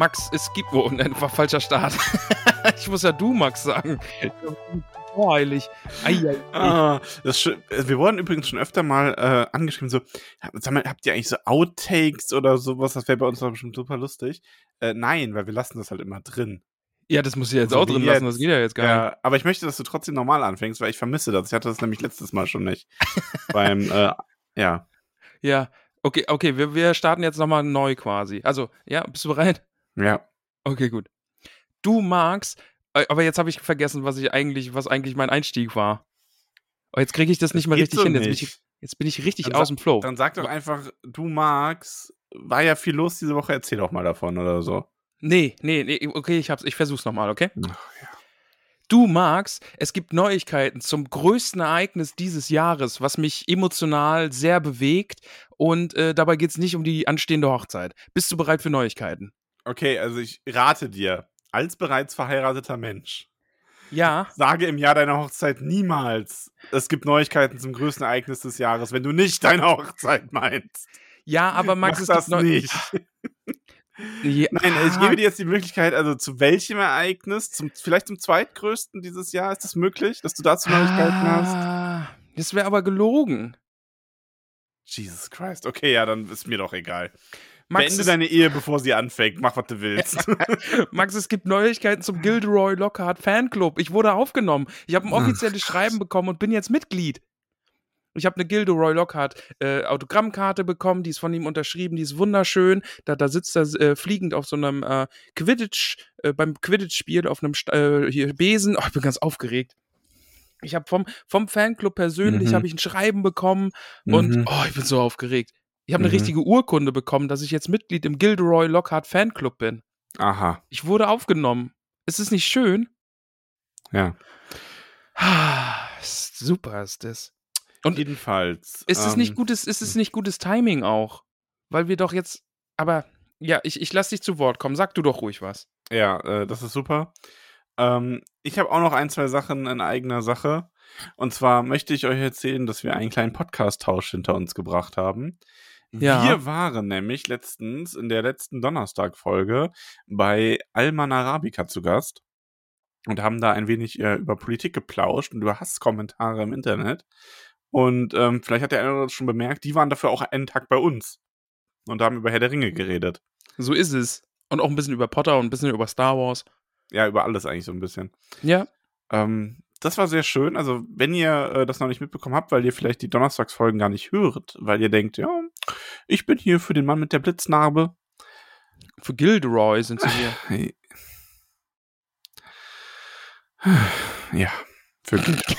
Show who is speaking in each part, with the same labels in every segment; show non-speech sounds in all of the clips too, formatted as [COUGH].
Speaker 1: Max, es gibt. Oh, nein, war falscher Start. [LAUGHS] ich muss ja du, Max, sagen. Voreilig.
Speaker 2: Ah, das sch- wir wurden übrigens schon öfter mal äh, angeschrieben, so, sag mal, habt ihr eigentlich so Outtakes oder sowas? Das wäre bei uns doch bestimmt super lustig. Äh, nein, weil wir lassen das halt immer drin.
Speaker 1: Ja, das muss ich jetzt
Speaker 2: So
Speaker 1: auch drin lassen,
Speaker 2: jetzt.
Speaker 1: das geht ja jetzt gar nicht.
Speaker 2: Ja, aber ich möchte, dass du trotzdem normal anfängst, weil ich vermisse das. Ich hatte das nämlich letztes Mal schon nicht. [LAUGHS] Beim, äh, ja.
Speaker 1: Ja, okay, okay, wir, wir starten jetzt nochmal neu quasi. Also, ja, bist du bereit?
Speaker 2: Ja.
Speaker 1: Okay, gut. Du magst, äh, aber jetzt habe ich vergessen, was ich eigentlich, was eigentlich mein Einstieg war. Oh, jetzt kriege ich das nicht mehr
Speaker 2: geht
Speaker 1: richtig
Speaker 2: so
Speaker 1: hin. Jetzt bin, ich, jetzt bin ich richtig
Speaker 2: Dann
Speaker 1: aus
Speaker 2: sa-
Speaker 1: dem Flow.
Speaker 2: Dann sag doch einfach, du magst, war ja viel los diese Woche, erzähl doch mal davon oder so.
Speaker 1: Nee, nee, nee, okay, ich hab's, ich versuch's nochmal, okay?
Speaker 2: Ach,
Speaker 1: Du magst, es gibt Neuigkeiten zum größten Ereignis dieses Jahres, was mich emotional sehr bewegt und äh, dabei geht's nicht um die anstehende Hochzeit. Bist du bereit für Neuigkeiten?
Speaker 2: Okay, also ich rate dir, als bereits verheirateter Mensch,
Speaker 1: Ja,
Speaker 2: sage im Jahr deiner Hochzeit niemals, es gibt Neuigkeiten zum größten Ereignis des Jahres, wenn du nicht deine Hochzeit meinst.
Speaker 1: ja, aber Max,
Speaker 2: Mach das nicht.
Speaker 1: Ja, [LAUGHS]
Speaker 2: Nein, ich gebe dir jetzt die Möglichkeit, also zu welchem Ereignis, zum, vielleicht zum zweitgrößten dieses Jahr, ist das möglich, dass du dazu Neuigkeiten hast?
Speaker 1: ah, Das wäre aber gelogen.
Speaker 2: Jesus Christ. Okay, ja, dann ist mir doch egal.
Speaker 1: Max,
Speaker 2: Beende
Speaker 1: es,
Speaker 2: deine Ehe, bevor sie anfängt. Mach, was du willst. [LAUGHS]
Speaker 1: Max, es gibt Neuigkeiten zum Gilderoy Lockhart Fanclub. Ich wurde aufgenommen. Ich habe ein offizielles Schreiben bekommen und bin jetzt Mitglied. Ich habe eine Gilderoy Lockhart äh, Autogrammkarte bekommen, die ist von ihm unterschrieben, die ist wunderschön. Da, da sitzt er äh, fliegend auf so einem äh, Quidditch, äh, beim Quidditch-Spiel auf einem äh, hier Besen. Oh, ich bin ganz aufgeregt. Ich habe vom, vom Fanclub persönlich
Speaker 2: Mhm.
Speaker 1: habe ich ein Schreiben bekommen und
Speaker 2: Mhm.
Speaker 1: oh, ich bin so aufgeregt. Ich habe eine
Speaker 2: Mhm.
Speaker 1: richtige Urkunde bekommen, dass ich jetzt Mitglied im Gilderoy Lockhart Fanclub bin.
Speaker 2: Aha,
Speaker 1: Ich wurde aufgenommen. Ist es nicht schön?
Speaker 2: ja.
Speaker 1: Ah, Super ist das. Und
Speaker 2: Jedenfalls.
Speaker 1: ist es nicht
Speaker 2: ähm,
Speaker 1: gutes, ist es nicht gutes Timing auch? Weil wir doch jetzt. Aber ja, ich, ich lass dich zu Wort kommen. Sag du doch ruhig was.
Speaker 2: Ja, äh, das ist super. Ähm, ich habe auch noch ein, zwei Sachen in eigener Sache. Und zwar möchte ich euch erzählen, dass wir einen kleinen Podcast-Tausch hinter uns gebracht haben.
Speaker 1: Ja.
Speaker 2: Wir waren nämlich letztens in der letzten Donnerstag-Folge bei Alman Arabica zu Gast und haben da ein wenig äh, über Politik geplauscht und über Hasskommentare im Internet. Und ähm, vielleicht hat der eine oder andere schon bemerkt, die waren dafür auch einen Tag bei uns und haben über Herr der Ringe geredet.
Speaker 1: So ist es. Und auch ein bisschen über Potter und ein bisschen über Star Wars.
Speaker 2: Ja, über alles eigentlich so ein bisschen.
Speaker 1: Ja.
Speaker 2: Ähm, das war sehr schön. Also, wenn ihr äh, das noch nicht mitbekommen habt, weil ihr vielleicht die Donnerstagsfolgen gar nicht hört, weil ihr denkt, ja, ich bin hier für den Mann mit der Blitznarbe.
Speaker 1: Für Gilderoy sind sie hier.
Speaker 2: Ja, für Gilderoy.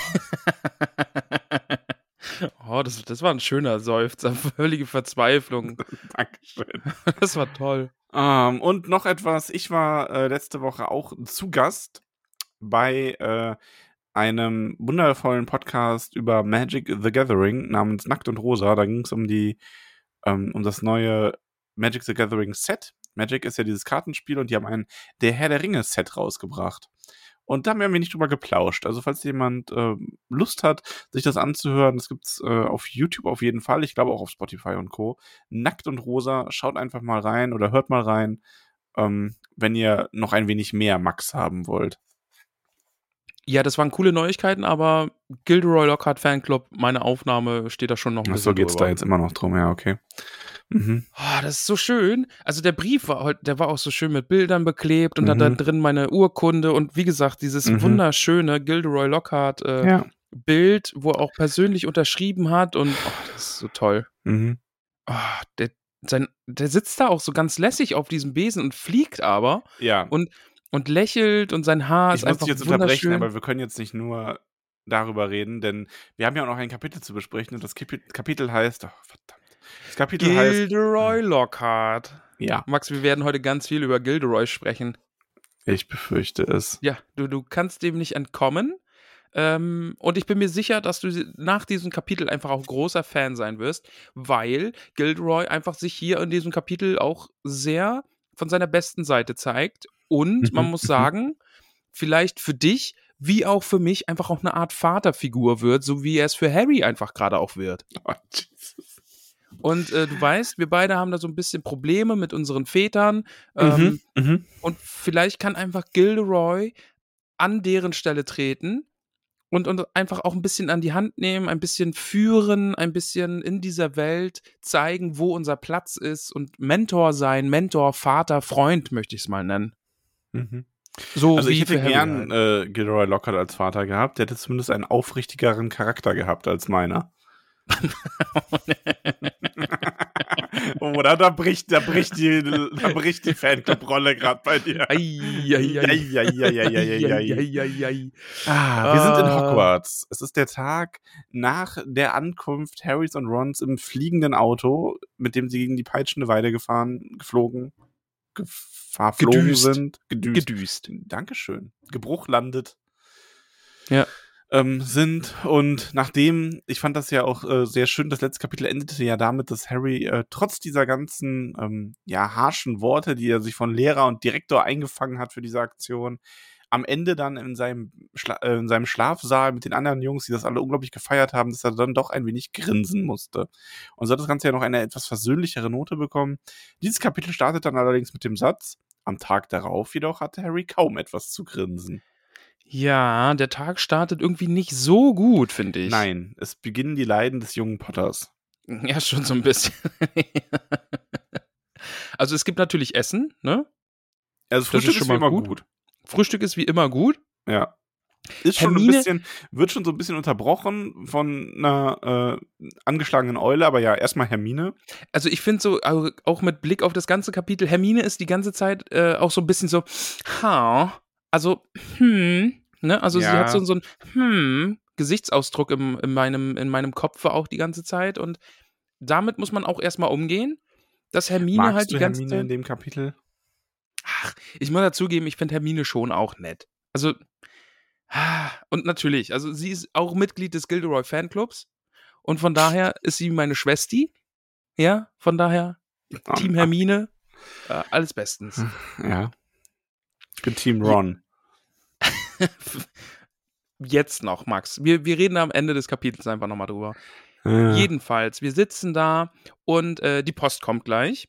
Speaker 2: [LAUGHS]
Speaker 1: oh, das, das war ein schöner Seufzer. [LAUGHS] Völlige Verzweiflung. [LAUGHS]
Speaker 2: Dankeschön.
Speaker 1: Das war toll.
Speaker 2: Ähm, und noch etwas, ich war äh, letzte Woche auch zu Gast bei äh, einem wundervollen Podcast über Magic the Gathering namens Nackt und Rosa. Da ging es um die, ähm, um das neue Magic the Gathering Set. Magic ist ja dieses Kartenspiel und die haben ein Der Herr der Ringe Set rausgebracht. Und da haben wir ein wenig drüber geplauscht. Also, falls jemand ähm, Lust hat, sich das anzuhören, das gibt's äh, auf YouTube auf jeden Fall. Ich glaube auch auf Spotify und Co. Nackt und Rosa, schaut einfach mal rein oder hört mal rein, ähm, wenn ihr noch ein wenig mehr Max haben wollt.
Speaker 1: Ja, das waren coole Neuigkeiten, aber Gilderoy Lockhart Fanclub, meine Aufnahme steht da schon noch ein
Speaker 2: Ach so geht's
Speaker 1: drüber.
Speaker 2: da jetzt immer noch drum, ja, okay. Mhm.
Speaker 1: Oh, das ist so schön. Also der Brief war halt, der war auch so schön mit Bildern beklebt und da
Speaker 2: Mhm.
Speaker 1: drin meine Urkunde und wie gesagt, dieses
Speaker 2: Mhm.
Speaker 1: wunderschöne Gilderoy Lockhart äh,
Speaker 2: Ja.
Speaker 1: Bild, wo er auch persönlich unterschrieben hat und oh, das ist so toll.
Speaker 2: Mhm.
Speaker 1: Oh, der, sein, der sitzt da auch so ganz lässig auf diesem Besen und fliegt aber
Speaker 2: Ja.
Speaker 1: und, und lächelt und sein Haar
Speaker 2: ich
Speaker 1: ist
Speaker 2: muss
Speaker 1: einfach
Speaker 2: dich jetzt unterbrechen, aber wir können jetzt nicht nur darüber reden, denn wir haben ja auch noch ein Kapitel zu besprechen und das Kapi- Kapitel heißt, oh, verdammt, das Kapitel heißt,
Speaker 1: Gilderoy Lockhart.
Speaker 2: ja,
Speaker 1: Max, wir werden heute ganz viel über Gilderoy sprechen.
Speaker 2: ich befürchte es.
Speaker 1: Ja, du, du kannst dem nicht entkommen. Ähm, und ich bin mir sicher, dass du nach diesem Kapitel einfach auch großer Fan sein wirst, weil Gilderoy einfach sich hier in diesem Kapitel auch sehr von seiner besten Seite zeigt. Und man
Speaker 2: Mhm,
Speaker 1: muss
Speaker 2: mhm.
Speaker 1: sagen, vielleicht für dich, wie auch für mich, einfach auch eine Art Vaterfigur wird, so wie er es für Harry einfach gerade auch wird. [LAUGHS]
Speaker 2: Oh.
Speaker 1: Und äh, du weißt, wir beide haben da so ein bisschen Probleme mit unseren Vätern. Ähm,
Speaker 2: Mhm, mhm.
Speaker 1: und vielleicht kann einfach Gilderoy an deren Stelle treten und, und einfach auch ein bisschen an die Hand nehmen, ein bisschen führen, ein bisschen in dieser Welt zeigen, wo unser Platz ist und Mentor sein, Mentor, Vater, Freund, möchte ich es mal nennen.
Speaker 2: Mhm.
Speaker 1: So
Speaker 2: Also ich hätte gern
Speaker 1: halt.
Speaker 2: äh, Gilderoy Lockhart als Vater gehabt. Der hätte zumindest einen aufrichtigeren Charakter gehabt als meiner. [LAUGHS] Oder da bricht, da bricht die, da bricht die Fanclub-Rolle gerade bei dir.
Speaker 1: Ei, ei, ei.
Speaker 2: Ah, wir sind in
Speaker 1: Ah.
Speaker 2: Hogwarts. Es ist der Tag nach der Ankunft Harrys und Rons im fliegenden Auto, mit dem sie gegen die peitschende Weide gefahren, geflogen, gefahr, geflogen
Speaker 1: Gedüst.
Speaker 2: sind. Gedüst.
Speaker 1: Gedüst.
Speaker 2: Dankeschön. Gebruch landet.
Speaker 1: Ja.
Speaker 2: Ähm, sind und nachdem, ich fand das ja auch äh, sehr schön, das letzte Kapitel endete ja damit, dass Harry äh, trotz dieser ganzen ähm, ja harschen Worte, die er sich von Lehrer und Direktor eingefangen hat für diese Aktion, am Ende dann in seinem, Schla äh, in seinem Schlafsaal mit den anderen Jungs, die das alle unglaublich gefeiert haben, dass er dann doch ein wenig grinsen musste. Und so hat das Ganze ja noch eine etwas versöhnlichere Note bekommen. Dieses Kapitel startet dann allerdings mit dem Satz, am Tag darauf jedoch hatte Harry kaum etwas zu grinsen.
Speaker 1: Ja, der Tag startet irgendwie nicht so gut, finde ich.
Speaker 2: Nein, es beginnen die Leiden des jungen Potters.
Speaker 1: Ja, schon so ein bisschen. [LAUGHS] also es gibt natürlich Essen, ne?
Speaker 2: Also
Speaker 1: Das
Speaker 2: Frühstück
Speaker 1: ist schon mal
Speaker 2: immer
Speaker 1: gut.
Speaker 2: gut.
Speaker 1: Frühstück ist wie immer gut.
Speaker 2: Ja. Ist schon ein
Speaker 1: Hermine-
Speaker 2: bisschen, wird schon so ein bisschen unterbrochen von einer äh, angeschlagenen Eule, aber ja, erstmal Hermine.
Speaker 1: Also ich finde so, au- auch mit Blick auf das ganze Kapitel, Hermine ist die ganze Zeit äh, auch so ein bisschen so, ha, also, hm, ne? Also sie
Speaker 2: Ja.
Speaker 1: hat so, so einen, hm, Gesichtsausdruck im, in, meinem, in meinem Kopf auch die ganze Zeit und damit muss man auch erstmal umgehen, dass Hermine
Speaker 2: Magst
Speaker 1: halt die
Speaker 2: du
Speaker 1: ganze
Speaker 2: Hermine in
Speaker 1: Zeit.
Speaker 2: dem Kapitel?
Speaker 1: Ach, ich muss dazugeben, ich finde Hermine schon auch nett. Also, und natürlich, also sie ist auch Mitglied des Gilderoy Fanclubs und von daher ist sie meine Schwesti. Ja, von daher
Speaker 2: Ah,
Speaker 1: Team Hermine, äh, alles bestens. [LAUGHS]
Speaker 2: Ja. Ich bin Team Ron. [LAUGHS]
Speaker 1: Jetzt noch, Max. Wir, wir reden am Ende des Kapitels einfach nochmal drüber.
Speaker 2: Ja.
Speaker 1: Jedenfalls, wir sitzen da und äh, die Post kommt gleich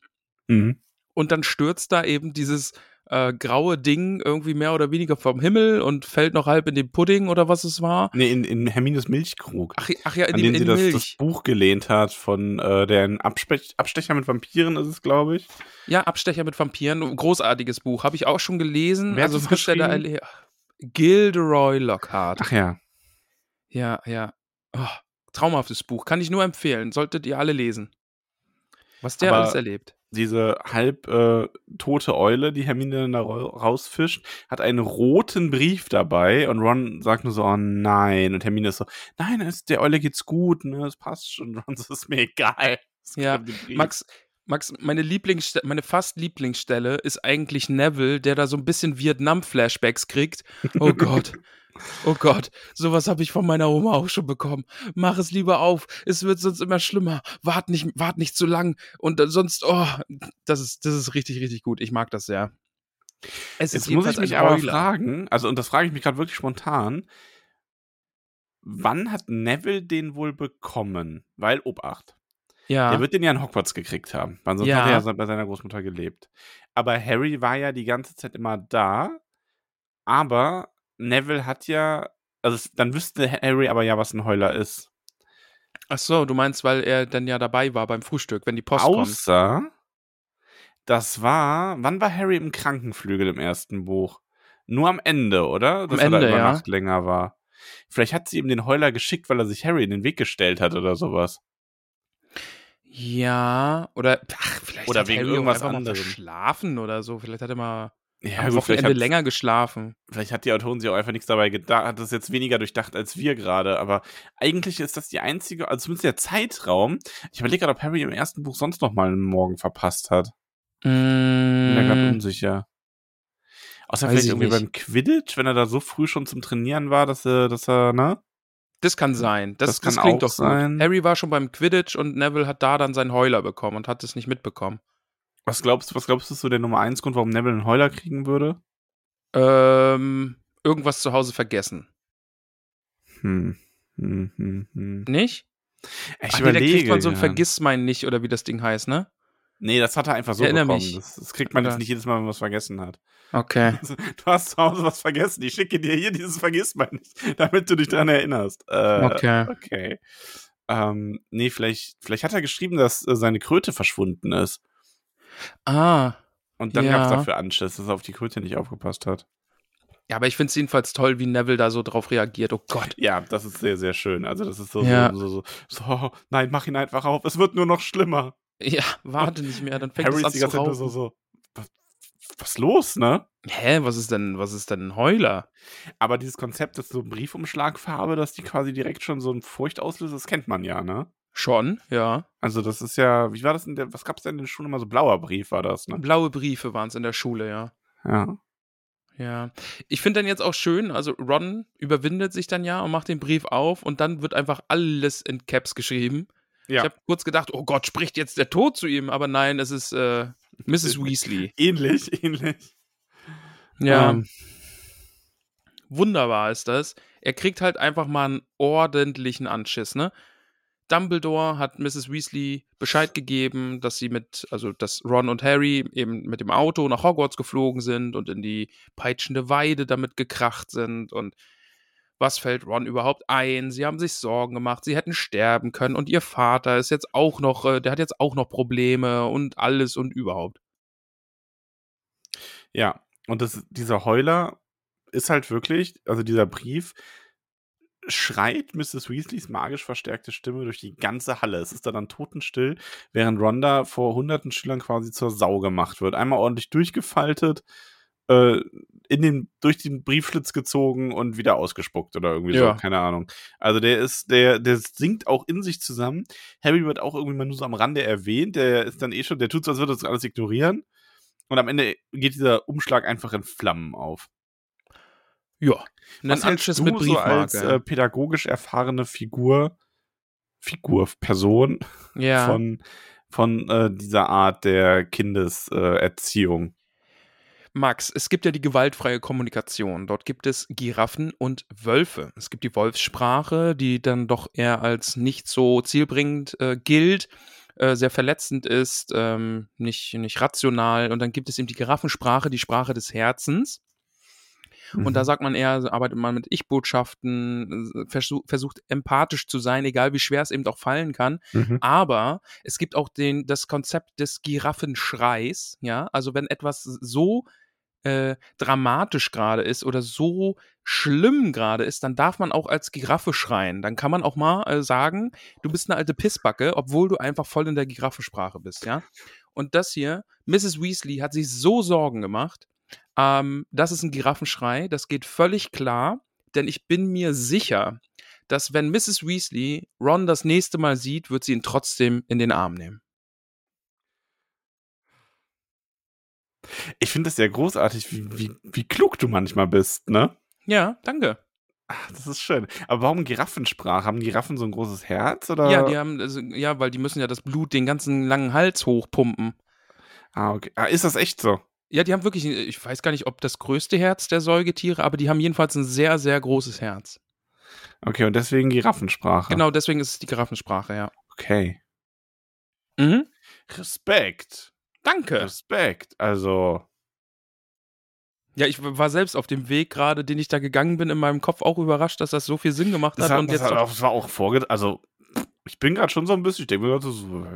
Speaker 2: Mhm.
Speaker 1: Und dann stürzt da eben dieses äh, graue Ding irgendwie mehr oder weniger vom Himmel und fällt noch halb in den Pudding oder was es war.
Speaker 2: Nee, in, in Hermines Milchkrug.
Speaker 1: Ach, ach ja, in,
Speaker 2: an
Speaker 1: dem,
Speaker 2: dem sie das, das. Buch gelehnt hat von äh, der Abspech Abstecher mit Vampiren ist es, glaube ich.
Speaker 1: Ja, Abstecher mit Vampiren, großartiges Buch, habe ich auch schon gelesen.
Speaker 2: Wer
Speaker 1: also erle- Gilderoy Lockhart.
Speaker 2: Ach ja.
Speaker 1: Ja, ja. Oh, traumhaftes Buch. Kann ich nur empfehlen. Solltet ihr alle lesen. Was der
Speaker 2: Aber-
Speaker 1: alles erlebt.
Speaker 2: Diese halb äh, tote Eule, die Hermine dann da ra- rausfischt, hat einen roten Brief dabei und Ron sagt nur so, oh nein. Und Hermine ist so, nein, es, der Eule geht's gut, ne, es passt schon. Und Ron so, ist mir egal. Geht
Speaker 1: Ja. Max, Max, meine Lieblingsstelle, meine fast Lieblingsstelle ist eigentlich Neville, der da so ein bisschen Vietnam-Flashbacks kriegt. Oh Gott. [LAUGHS] Oh Gott, sowas habe ich von meiner Oma auch schon bekommen. Mach es lieber auf, es wird sonst immer schlimmer. Wart nicht, wart nicht zu lang und sonst, oh, das ist, das ist richtig, richtig gut. Ich mag das sehr. Es
Speaker 2: Jetzt muss ich mich aber fragen, also und das frage ich mich gerade wirklich spontan, wann hat Neville den wohl bekommen? Weil, Obacht,
Speaker 1: Ja,
Speaker 2: der wird den ja in Hogwarts gekriegt haben, weil sonst
Speaker 1: Ja.
Speaker 2: hat er ja bei seiner Großmutter gelebt. Aber Harry war ja die ganze Zeit immer da, aber Neville hat ja, also dann wüsste Harry aber ja, was ein Heuler ist.
Speaker 1: ach so, du meinst, weil er dann ja dabei war beim Frühstück, wenn die Post kommt.
Speaker 2: Außer, das war, wann war Harry im Krankenflügel im ersten Buch? Nur am Ende, oder? Dass er
Speaker 1: Ende,
Speaker 2: da über
Speaker 1: ja.
Speaker 2: Nacht länger war. Vielleicht hat sie ihm den Heuler geschickt, weil er sich Harry in den Weg gestellt hat oder sowas.
Speaker 1: Ja, oder ach, vielleicht
Speaker 2: Oder
Speaker 1: hat
Speaker 2: wegen
Speaker 1: Harry
Speaker 2: irgendwas
Speaker 1: mal
Speaker 2: anderem.
Speaker 1: verschlafen oder so. Vielleicht hat er mal
Speaker 2: Ja,
Speaker 1: am
Speaker 2: gut, vielleicht
Speaker 1: Wochenende
Speaker 2: hat,
Speaker 1: länger geschlafen.
Speaker 2: vielleicht hat die Autorin sich auch einfach nichts dabei gedacht, hat das jetzt weniger durchdacht als wir gerade, aber eigentlich ist das die einzige, also zumindest der Zeitraum. Ich überlege gerade, ob Harry im ersten Buch sonst noch mal einen Morgen verpasst hat. Bin da gerade
Speaker 1: Mm,
Speaker 2: unsicher. Außer
Speaker 1: Weiß
Speaker 2: vielleicht
Speaker 1: ich
Speaker 2: irgendwie
Speaker 1: nicht.
Speaker 2: beim Quidditch, wenn er da so früh schon zum Trainieren war, dass er, dass er, ne?
Speaker 1: das kann sein. Das,
Speaker 2: Das kann
Speaker 1: das klingt
Speaker 2: auch
Speaker 1: doch
Speaker 2: sein.
Speaker 1: gut. Harry war schon beim Quidditch und Neville hat da dann seinen Heuler bekommen und hat es nicht mitbekommen.
Speaker 2: Was glaubst, was glaubst du, ist so der Nummer eins Grund, warum Neville einen Heuler kriegen würde?
Speaker 1: Ähm, irgendwas zu Hause vergessen.
Speaker 2: Hm. Hm, hm, hm.
Speaker 1: Nicht?
Speaker 2: Ich
Speaker 1: Ach nee, da
Speaker 2: überlege.
Speaker 1: kriegt man so ein
Speaker 2: ja.
Speaker 1: Vergissmein nicht oder wie das Ding heißt, ne?
Speaker 2: Nee, das hat er einfach so
Speaker 1: erinnere
Speaker 2: bekommen.
Speaker 1: mich.
Speaker 2: Das, das kriegt man
Speaker 1: Oder-
Speaker 2: jetzt nicht jedes Mal, wenn man was vergessen hat.
Speaker 1: Okay. [LAUGHS]
Speaker 2: Du hast zu Hause was vergessen. Ich schicke dir hier dieses Vergissmal nicht, damit du dich dran erinnerst. Äh,
Speaker 1: Okay.
Speaker 2: Okay. Ähm, nee, vielleicht, vielleicht hat er geschrieben, dass äh, seine Kröte verschwunden ist.
Speaker 1: Ah.
Speaker 2: Und dann
Speaker 1: Ja.
Speaker 2: gab es dafür Anschiss, dass er auf die Kröte nicht aufgepasst hat.
Speaker 1: Ja, aber ich finde es jedenfalls toll, wie Neville da so drauf reagiert. Oh Gott.
Speaker 2: Ja, das ist sehr, sehr schön. Also, das ist so,
Speaker 1: Ja.
Speaker 2: so, so, so, so, nein, mach ihn einfach auf. Es wird nur noch schlimmer.
Speaker 1: Ja, warte nicht mehr, dann fängt
Speaker 2: Harry
Speaker 1: es
Speaker 2: ist
Speaker 1: an
Speaker 2: die
Speaker 1: zu
Speaker 2: ganze Zeit nur
Speaker 1: rauchen.
Speaker 2: so, so, was, ist los, ne?
Speaker 1: Hä, was ist denn, was ist denn ein Heuler?
Speaker 2: Aber dieses Konzept, dass so Briefumschlagfarbe, dass die quasi direkt schon so ein Furcht auslöst, das kennt man ja, ne?
Speaker 1: Schon, ja.
Speaker 2: Also das ist ja, wie war das in der, was gab's denn in der Schule immer so blauer Brief war das, ne?
Speaker 1: Blaue Briefe waren es in der Schule, ja.
Speaker 2: Ja.
Speaker 1: Ja. Ich finde dann jetzt auch schön, also Ron überwindet sich dann ja und macht den Brief auf und dann wird einfach alles in Caps geschrieben.
Speaker 2: Ja.
Speaker 1: Ich habe kurz gedacht, oh Gott, spricht jetzt der Tod zu ihm, aber nein, es ist äh, Mrs. Weasley. [LAUGHS]
Speaker 2: Ähnlich, ähnlich.
Speaker 1: Ja,
Speaker 2: Ähm,
Speaker 1: wunderbar ist das. Er kriegt halt einfach mal einen ordentlichen Anschiss, ne? Dumbledore hat Mrs. Weasley Bescheid gegeben, dass sie mit, also dass Ron und Harry eben mit dem Auto nach Hogwarts geflogen sind und in die peitschende Weide damit gekracht sind und was fällt Ron überhaupt ein? Sie haben sich Sorgen gemacht, sie hätten sterben können und ihr Vater ist jetzt auch noch, äh, der hat jetzt auch noch Probleme und alles und überhaupt.
Speaker 2: ja. Und das, dieser Heuler ist halt wirklich, also dieser Brief schreit Mrs. Weasleys magisch verstärkte Stimme durch die ganze Halle. Es ist da dann totenstill, während Ronda vor hunderten Schülern quasi zur Sau gemacht wird. Einmal ordentlich durchgefaltet, äh, in den, durch den Briefschlitz gezogen und wieder ausgespuckt oder irgendwie
Speaker 1: Ja.
Speaker 2: so, keine Ahnung. Also der ist, der, der sinkt auch in sich zusammen. Harry wird auch irgendwie mal nur so am Rande erwähnt, der ist dann eh schon, der tut so, als würde das alles ignorieren. Und am Ende geht dieser Umschlag einfach in Flammen auf.
Speaker 1: Ja, einen
Speaker 2: Was hältst
Speaker 1: Anschiss
Speaker 2: du
Speaker 1: mit
Speaker 2: so als
Speaker 1: Briefmarke.
Speaker 2: äh, pädagogisch erfahrene Figur, Figur, Person
Speaker 1: ja.
Speaker 2: von, von äh, dieser Art der Kindeserziehung? Erziehung?
Speaker 1: Max, es gibt ja die gewaltfreie Kommunikation. Dort gibt es Giraffen und Wölfe. Es gibt die Wolfssprache, die dann doch eher als nicht so zielbringend äh, gilt, äh, sehr verletzend ist, ähm, nicht, nicht rational. Und dann gibt es eben die Giraffensprache, die Sprache des Herzens. Und
Speaker 2: Mhm.
Speaker 1: da sagt man eher, arbeitet man mit Ich-Botschaften, äh, versuch, versucht empathisch zu sein, egal wie schwer es eben auch fallen kann.
Speaker 2: Mhm.
Speaker 1: Aber es gibt auch den, das Konzept des Giraffenschreis, ja. Also wenn etwas so äh, dramatisch gerade ist oder so schlimm gerade ist, dann darf man auch als Giraffe schreien. Dann kann man auch mal äh, sagen, du bist eine alte Pissbacke, obwohl du einfach voll in der Giraffensprache bist, ja. Und das hier, Mrs. Weasley hat sich so Sorgen gemacht. Ähm, das ist ein Giraffenschrei, das geht völlig klar, denn ich bin mir sicher, dass wenn Mrs. Weasley Ron das nächste Mal sieht, wird sie ihn trotzdem in den Arm nehmen.
Speaker 2: Ich finde es ja großartig, wie, wie, wie klug du manchmal bist, ne?
Speaker 1: Ja, danke.
Speaker 2: Ach, das ist schön. Aber warum Giraffensprache? Haben Giraffen so ein großes Herz? Oder?
Speaker 1: Ja, die haben, also, ja, weil die müssen ja das Blut den ganzen langen Hals hochpumpen.
Speaker 2: ah, okay. ah, ist das echt so?
Speaker 1: Ja, die haben wirklich, ich weiß gar nicht, ob das größte Herz der Säugetiere, aber die haben jedenfalls ein sehr, sehr großes Herz.
Speaker 2: Okay, und deswegen Giraffensprache.
Speaker 1: Genau, deswegen ist es die Giraffensprache, ja.
Speaker 2: Okay.
Speaker 1: Mhm.
Speaker 2: Respekt.
Speaker 1: Danke.
Speaker 2: Respekt. Also,
Speaker 1: Ja, ich war selbst auf dem Weg gerade, den ich da gegangen bin, in meinem Kopf auch überrascht, dass das so viel Sinn gemacht
Speaker 2: das,
Speaker 1: hat.
Speaker 2: hat,
Speaker 1: und
Speaker 2: das,
Speaker 1: jetzt
Speaker 2: hat auch, das war auch vorge... Also, ich bin gerade schon so ein bisschen, ich denke mir gerade so,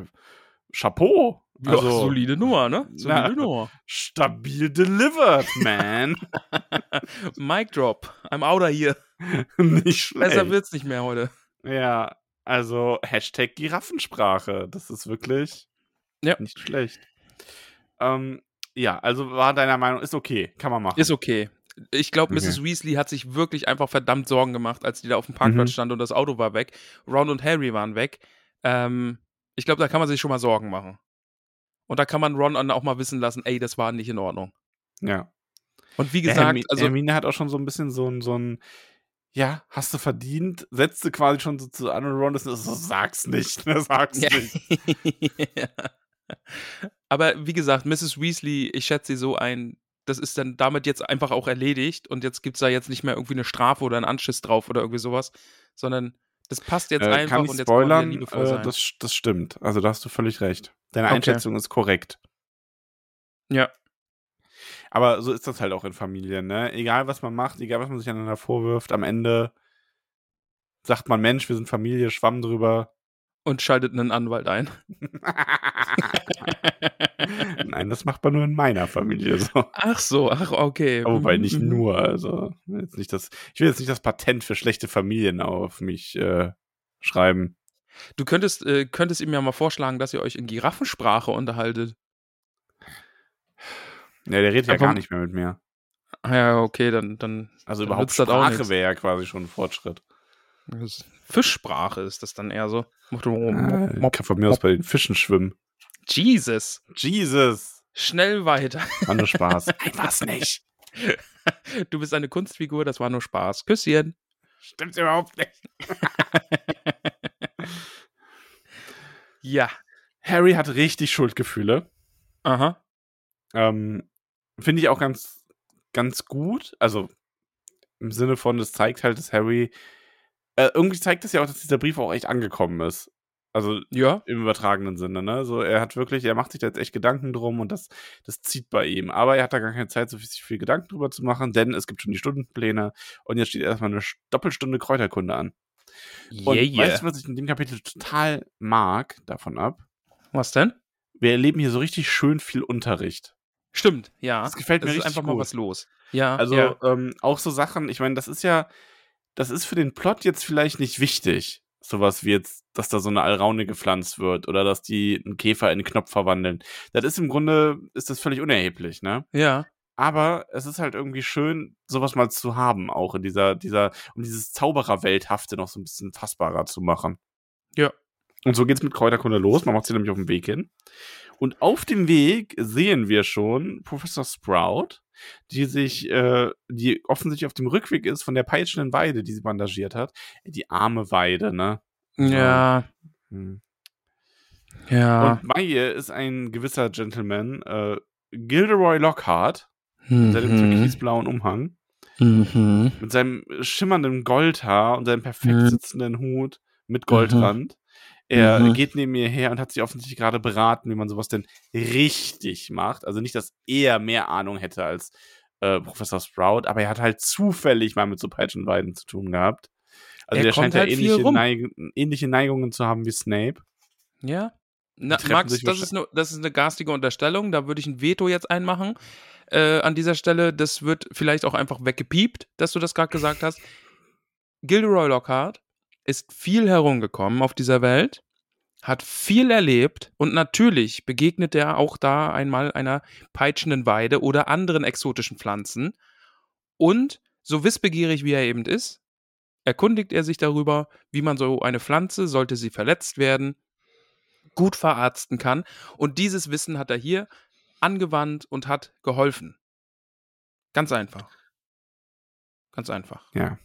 Speaker 2: Chapeau. Also,
Speaker 1: solide Nummer, ne? Solide
Speaker 2: Na.
Speaker 1: Nummer.
Speaker 2: stabil delivered, man. [LAUGHS]
Speaker 1: Mic drop. I'm outer hier. [LAUGHS]
Speaker 2: nicht schlecht.
Speaker 1: Besser wird's nicht mehr heute.
Speaker 2: Ja, also Hashtag Giraffensprache. Das ist wirklich
Speaker 1: Ja.
Speaker 2: nicht schlecht. Ähm, ja, also war deiner Meinung, ist okay, kann man machen.
Speaker 1: Ist okay. Ich glaube,
Speaker 2: Okay.
Speaker 1: Mrs. Weasley hat sich wirklich einfach verdammt Sorgen gemacht, als die da auf dem Parkplatz
Speaker 2: Mhm.
Speaker 1: stand und das Auto war weg. Ron und Harry waren weg. Ähm, ich glaube, da kann man sich schon mal Sorgen machen. Und da kann man Ron auch mal wissen lassen, ey, das war nicht in Ordnung.
Speaker 2: Ja.
Speaker 1: Und wie
Speaker 2: Ja,
Speaker 1: gesagt,
Speaker 2: Hermi
Speaker 1: also
Speaker 2: Hermine hat auch schon so ein bisschen so ein, so ein ja, hast du verdient, setzte quasi schon so zu an und Ron ist so, sag's nicht, ne, sag's
Speaker 1: Ja.
Speaker 2: nicht. [LAUGHS]
Speaker 1: Aber wie gesagt, Mrs. Weasley, ich schätze sie so ein, das ist dann damit jetzt einfach auch erledigt und jetzt gibt es da jetzt nicht mehr irgendwie eine Strafe oder einen Anschiss drauf oder irgendwie sowas, sondern das passt jetzt
Speaker 2: Äh,
Speaker 1: einfach
Speaker 2: kann ich
Speaker 1: und jetzt
Speaker 2: spoilern, äh, das, das stimmt. Also da hast du völlig recht. Deine
Speaker 1: Okay.
Speaker 2: Einschätzung ist korrekt.
Speaker 1: Ja.
Speaker 2: Aber so ist das halt auch in Familien, ne? Egal was man macht, egal was man sich aneinander vorwirft, am Ende sagt man, Mensch, wir sind Familie, schwamm drüber.
Speaker 1: Und schaltet einen Anwalt ein. [LAUGHS]
Speaker 2: Nein, das macht man nur in meiner Familie so.
Speaker 1: Ach so, ach okay.
Speaker 2: Aber Wobei
Speaker 1: Mhm,
Speaker 2: nicht
Speaker 1: mhm.
Speaker 2: nur, also jetzt nicht das, ich will jetzt nicht das Patent für schlechte Familien auf mich äh, schreiben.
Speaker 1: Du könntest, äh, könntest ihm ja mal vorschlagen, dass ihr euch in Giraffensprache unterhaltet.
Speaker 2: Ja, der redet ja
Speaker 1: Aber-
Speaker 2: gar nicht mehr mit mir.
Speaker 1: Ah Ja, okay, dann, dann
Speaker 2: Also
Speaker 1: Dann
Speaker 2: überhaupt
Speaker 1: nützt das auch
Speaker 2: Sprache wäre ja quasi schon ein Fortschritt.
Speaker 1: Das- Fischsprache ist das dann eher so.
Speaker 2: Äh, ich kann von mir aus bei den Fischen schwimmen.
Speaker 1: Jesus,
Speaker 2: Jesus!
Speaker 1: schnell weiter.
Speaker 2: War nur Spaß. [LAUGHS] Nein, war's nicht. [LAUGHS]
Speaker 1: Du bist eine Kunstfigur, das war nur Spaß. Küsschen.
Speaker 2: Stimmt überhaupt nicht. [LAUGHS]
Speaker 1: Ja.
Speaker 2: Harry hat richtig Schuldgefühle.
Speaker 1: Aha.
Speaker 2: Ähm, Finde ich auch ganz, ganz gut. Also im Sinne von, es zeigt halt, dass Harry. Äh, irgendwie zeigt es ja auch, dass dieser Brief auch echt angekommen ist. Also
Speaker 1: Ja.
Speaker 2: im übertragenen Sinne, ne? So, er hat wirklich, er macht sich da jetzt echt Gedanken drum und das, das zieht bei ihm. Aber er hat da gar keine Zeit, so viel, sich viel Gedanken drüber zu machen, denn es gibt schon die Stundenpläne und jetzt steht erstmal eine Doppelstunde Kräuterkunde an. Und
Speaker 1: Yeah,
Speaker 2: weißt du, was ich in dem Kapitel total mag davon ab?
Speaker 1: Was denn?
Speaker 2: Wir erleben hier so richtig schön viel Unterricht.
Speaker 1: Stimmt, ja.
Speaker 2: Das gefällt mir
Speaker 1: ist
Speaker 2: richtig
Speaker 1: einfach mal
Speaker 2: gut.
Speaker 1: was los. Ja,
Speaker 2: Also
Speaker 1: ja.
Speaker 2: ähm, auch so Sachen, ich meine, das ist ja, das ist für den Plot jetzt vielleicht nicht wichtig. Sowas wie jetzt, dass da so eine Alraune gepflanzt wird oder dass die einen Käfer in einen Knopf verwandeln. Das ist im Grunde, ist das völlig unerheblich, ne?
Speaker 1: Ja.
Speaker 2: Aber es ist halt irgendwie schön, sowas mal zu haben, auch in dieser, dieser, um dieses Zaubererwelthafte noch so ein bisschen fassbarer zu machen.
Speaker 1: Ja.
Speaker 2: Und so geht's mit Kräuterkunde los. Man macht sie nämlich auf dem Weg hin. Und auf dem Weg sehen wir schon Professor Sprout, die sich, äh, die offensichtlich auf dem Rückweg ist von der peitschenden Weide, die sie bandagiert hat. Die arme Weide, ne?
Speaker 1: Ja.
Speaker 2: Hm.
Speaker 1: Ja.
Speaker 2: Und bei ihr ist ein gewisser Gentleman, äh, Gilderoy Lockhart, mit seinem
Speaker 1: Mhm.
Speaker 2: türkisblauen Umhang,
Speaker 1: Mhm.
Speaker 2: mit seinem schimmernden Goldhaar und seinem perfekt
Speaker 1: Mhm.
Speaker 2: sitzenden Hut mit Goldrand. Er
Speaker 1: Mhm.
Speaker 2: geht neben ihr her und hat sich offensichtlich gerade beraten, wie man sowas denn richtig macht. Also nicht, dass er mehr Ahnung hätte als äh, Professor Sprout, aber er hat halt zufällig mal mit so Peitschenweiden zu tun gehabt. Also
Speaker 1: Er
Speaker 2: der scheint ja
Speaker 1: halt viel
Speaker 2: ähnliche. Neig ähnliche Neigungen zu haben wie Snape.
Speaker 1: Ja. Na, Max, das ist, eine, das ist eine garstige Unterstellung. Da würde ich ein Veto jetzt einmachen. Äh, an dieser Stelle, das wird vielleicht auch einfach weggepiept, dass du das gerade gesagt hast. Gilderoy Lockhart ist viel herumgekommen auf dieser Welt, hat viel erlebt und natürlich begegnet er auch da einmal einer peitschenden Weide oder anderen exotischen Pflanzen. Und so wissbegierig wie er eben ist, erkundigt er sich darüber, wie man so eine Pflanze, sollte sie verletzt werden, gut verarzten kann. Und dieses Wissen hat er hier angewandt und hat geholfen. Ganz einfach. Ganz einfach.
Speaker 2: Ja.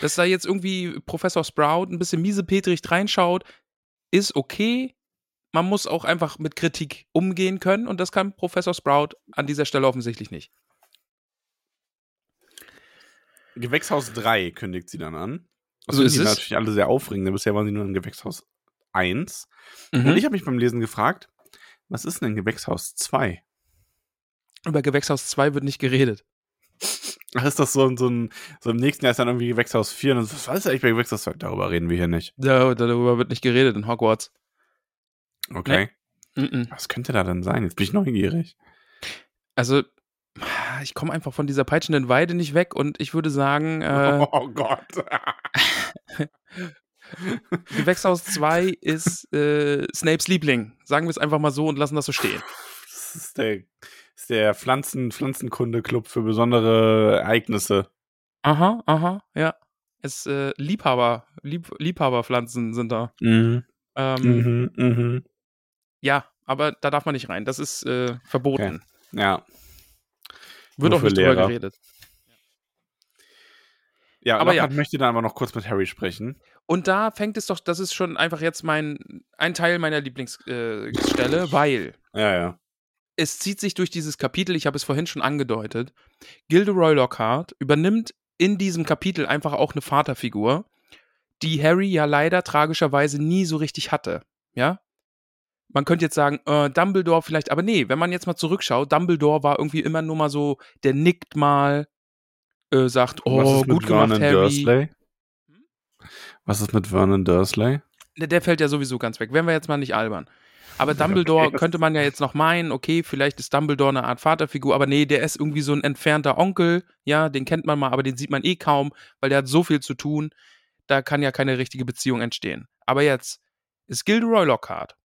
Speaker 1: Dass da jetzt irgendwie Professor Sprout ein bisschen miesepetrig reinschaut, ist okay. Man muss auch einfach mit Kritik umgehen können und das kann Professor Sprout an dieser Stelle offensichtlich nicht.
Speaker 2: Gewächshaus 3 kündigt sie dann an. Das
Speaker 1: So ist es.
Speaker 2: natürlich alle sehr aufregend. Bisher waren sie nur in Gewächshaus 1.
Speaker 1: Mhm.
Speaker 2: Und ich habe mich beim Lesen gefragt, was ist denn Gewächshaus 2?
Speaker 1: Über Gewächshaus 2 wird nicht geredet.
Speaker 2: Ach, ist das so, ein- so ein, so im nächsten Jahr ist dann irgendwie Gewächshaus 4 und was ist eigentlich bei Gewächshaus 2? Darüber reden wir hier nicht.
Speaker 1: Da, darüber wird nicht geredet in Hogwarts.
Speaker 2: Okay.
Speaker 1: Mhm.
Speaker 2: Was könnte da denn sein? Jetzt bin ich neugierig.
Speaker 1: Also, ich komme einfach von dieser peitschenden Weide nicht weg und ich würde sagen, äh, [LAUGHS]
Speaker 2: oh Gott. [LAUGHS]
Speaker 1: Gewächshaus 2 ist äh, Snapes Liebling. Sagen wir es einfach mal so und lassen das so stehen.
Speaker 2: Das ist der, ist der Pflanzen, Pflanzenkunde-Club für besondere Ereignisse.
Speaker 1: Aha, aha, ja. Es äh, Liebhaber, Lieb, Liebhaberpflanzen sind da.
Speaker 2: Mhm.
Speaker 1: Ähm,
Speaker 2: Mhm, mhm.
Speaker 1: Ja, aber da darf man nicht rein. Das ist äh, verboten.
Speaker 2: Ja.
Speaker 1: Wird
Speaker 2: Nur
Speaker 1: auch nicht drüber
Speaker 2: Lehrer.
Speaker 1: geredet.
Speaker 2: Ja,
Speaker 1: Aber
Speaker 2: aber
Speaker 1: ja.
Speaker 2: Möchte dann aber noch kurz mit Harry sprechen.
Speaker 1: Und da fängt es doch, das ist schon einfach jetzt mein, ein Teil meiner Lieblingsstelle, äh, weil
Speaker 2: Ja, ja.
Speaker 1: Es zieht sich durch dieses Kapitel, ich habe es vorhin schon angedeutet. Gilderoy Lockhart übernimmt in diesem Kapitel einfach auch eine Vaterfigur, die Harry ja leider tragischerweise nie so richtig hatte. Ja? Man könnte jetzt sagen, äh, Dumbledore vielleicht, aber nee, wenn man jetzt mal zurückschaut, Dumbledore war irgendwie immer nur mal so, der nickt mal, äh, sagt, oh, gut gemacht,
Speaker 2: Vernon
Speaker 1: Harry.
Speaker 2: Dursley? Was ist mit Vernon Dursley?
Speaker 1: Der, der fällt ja sowieso ganz weg. Wären wir jetzt mal nicht albern. Aber Dumbledore könnte man ja jetzt noch meinen, okay, vielleicht ist Dumbledore eine Art Vaterfigur, aber nee, der ist irgendwie so ein entfernter Onkel, ja, den kennt man mal, aber den sieht man eh kaum, weil der hat so viel zu tun, da kann ja keine richtige Beziehung entstehen. Aber jetzt ist Gilderoy Lockhart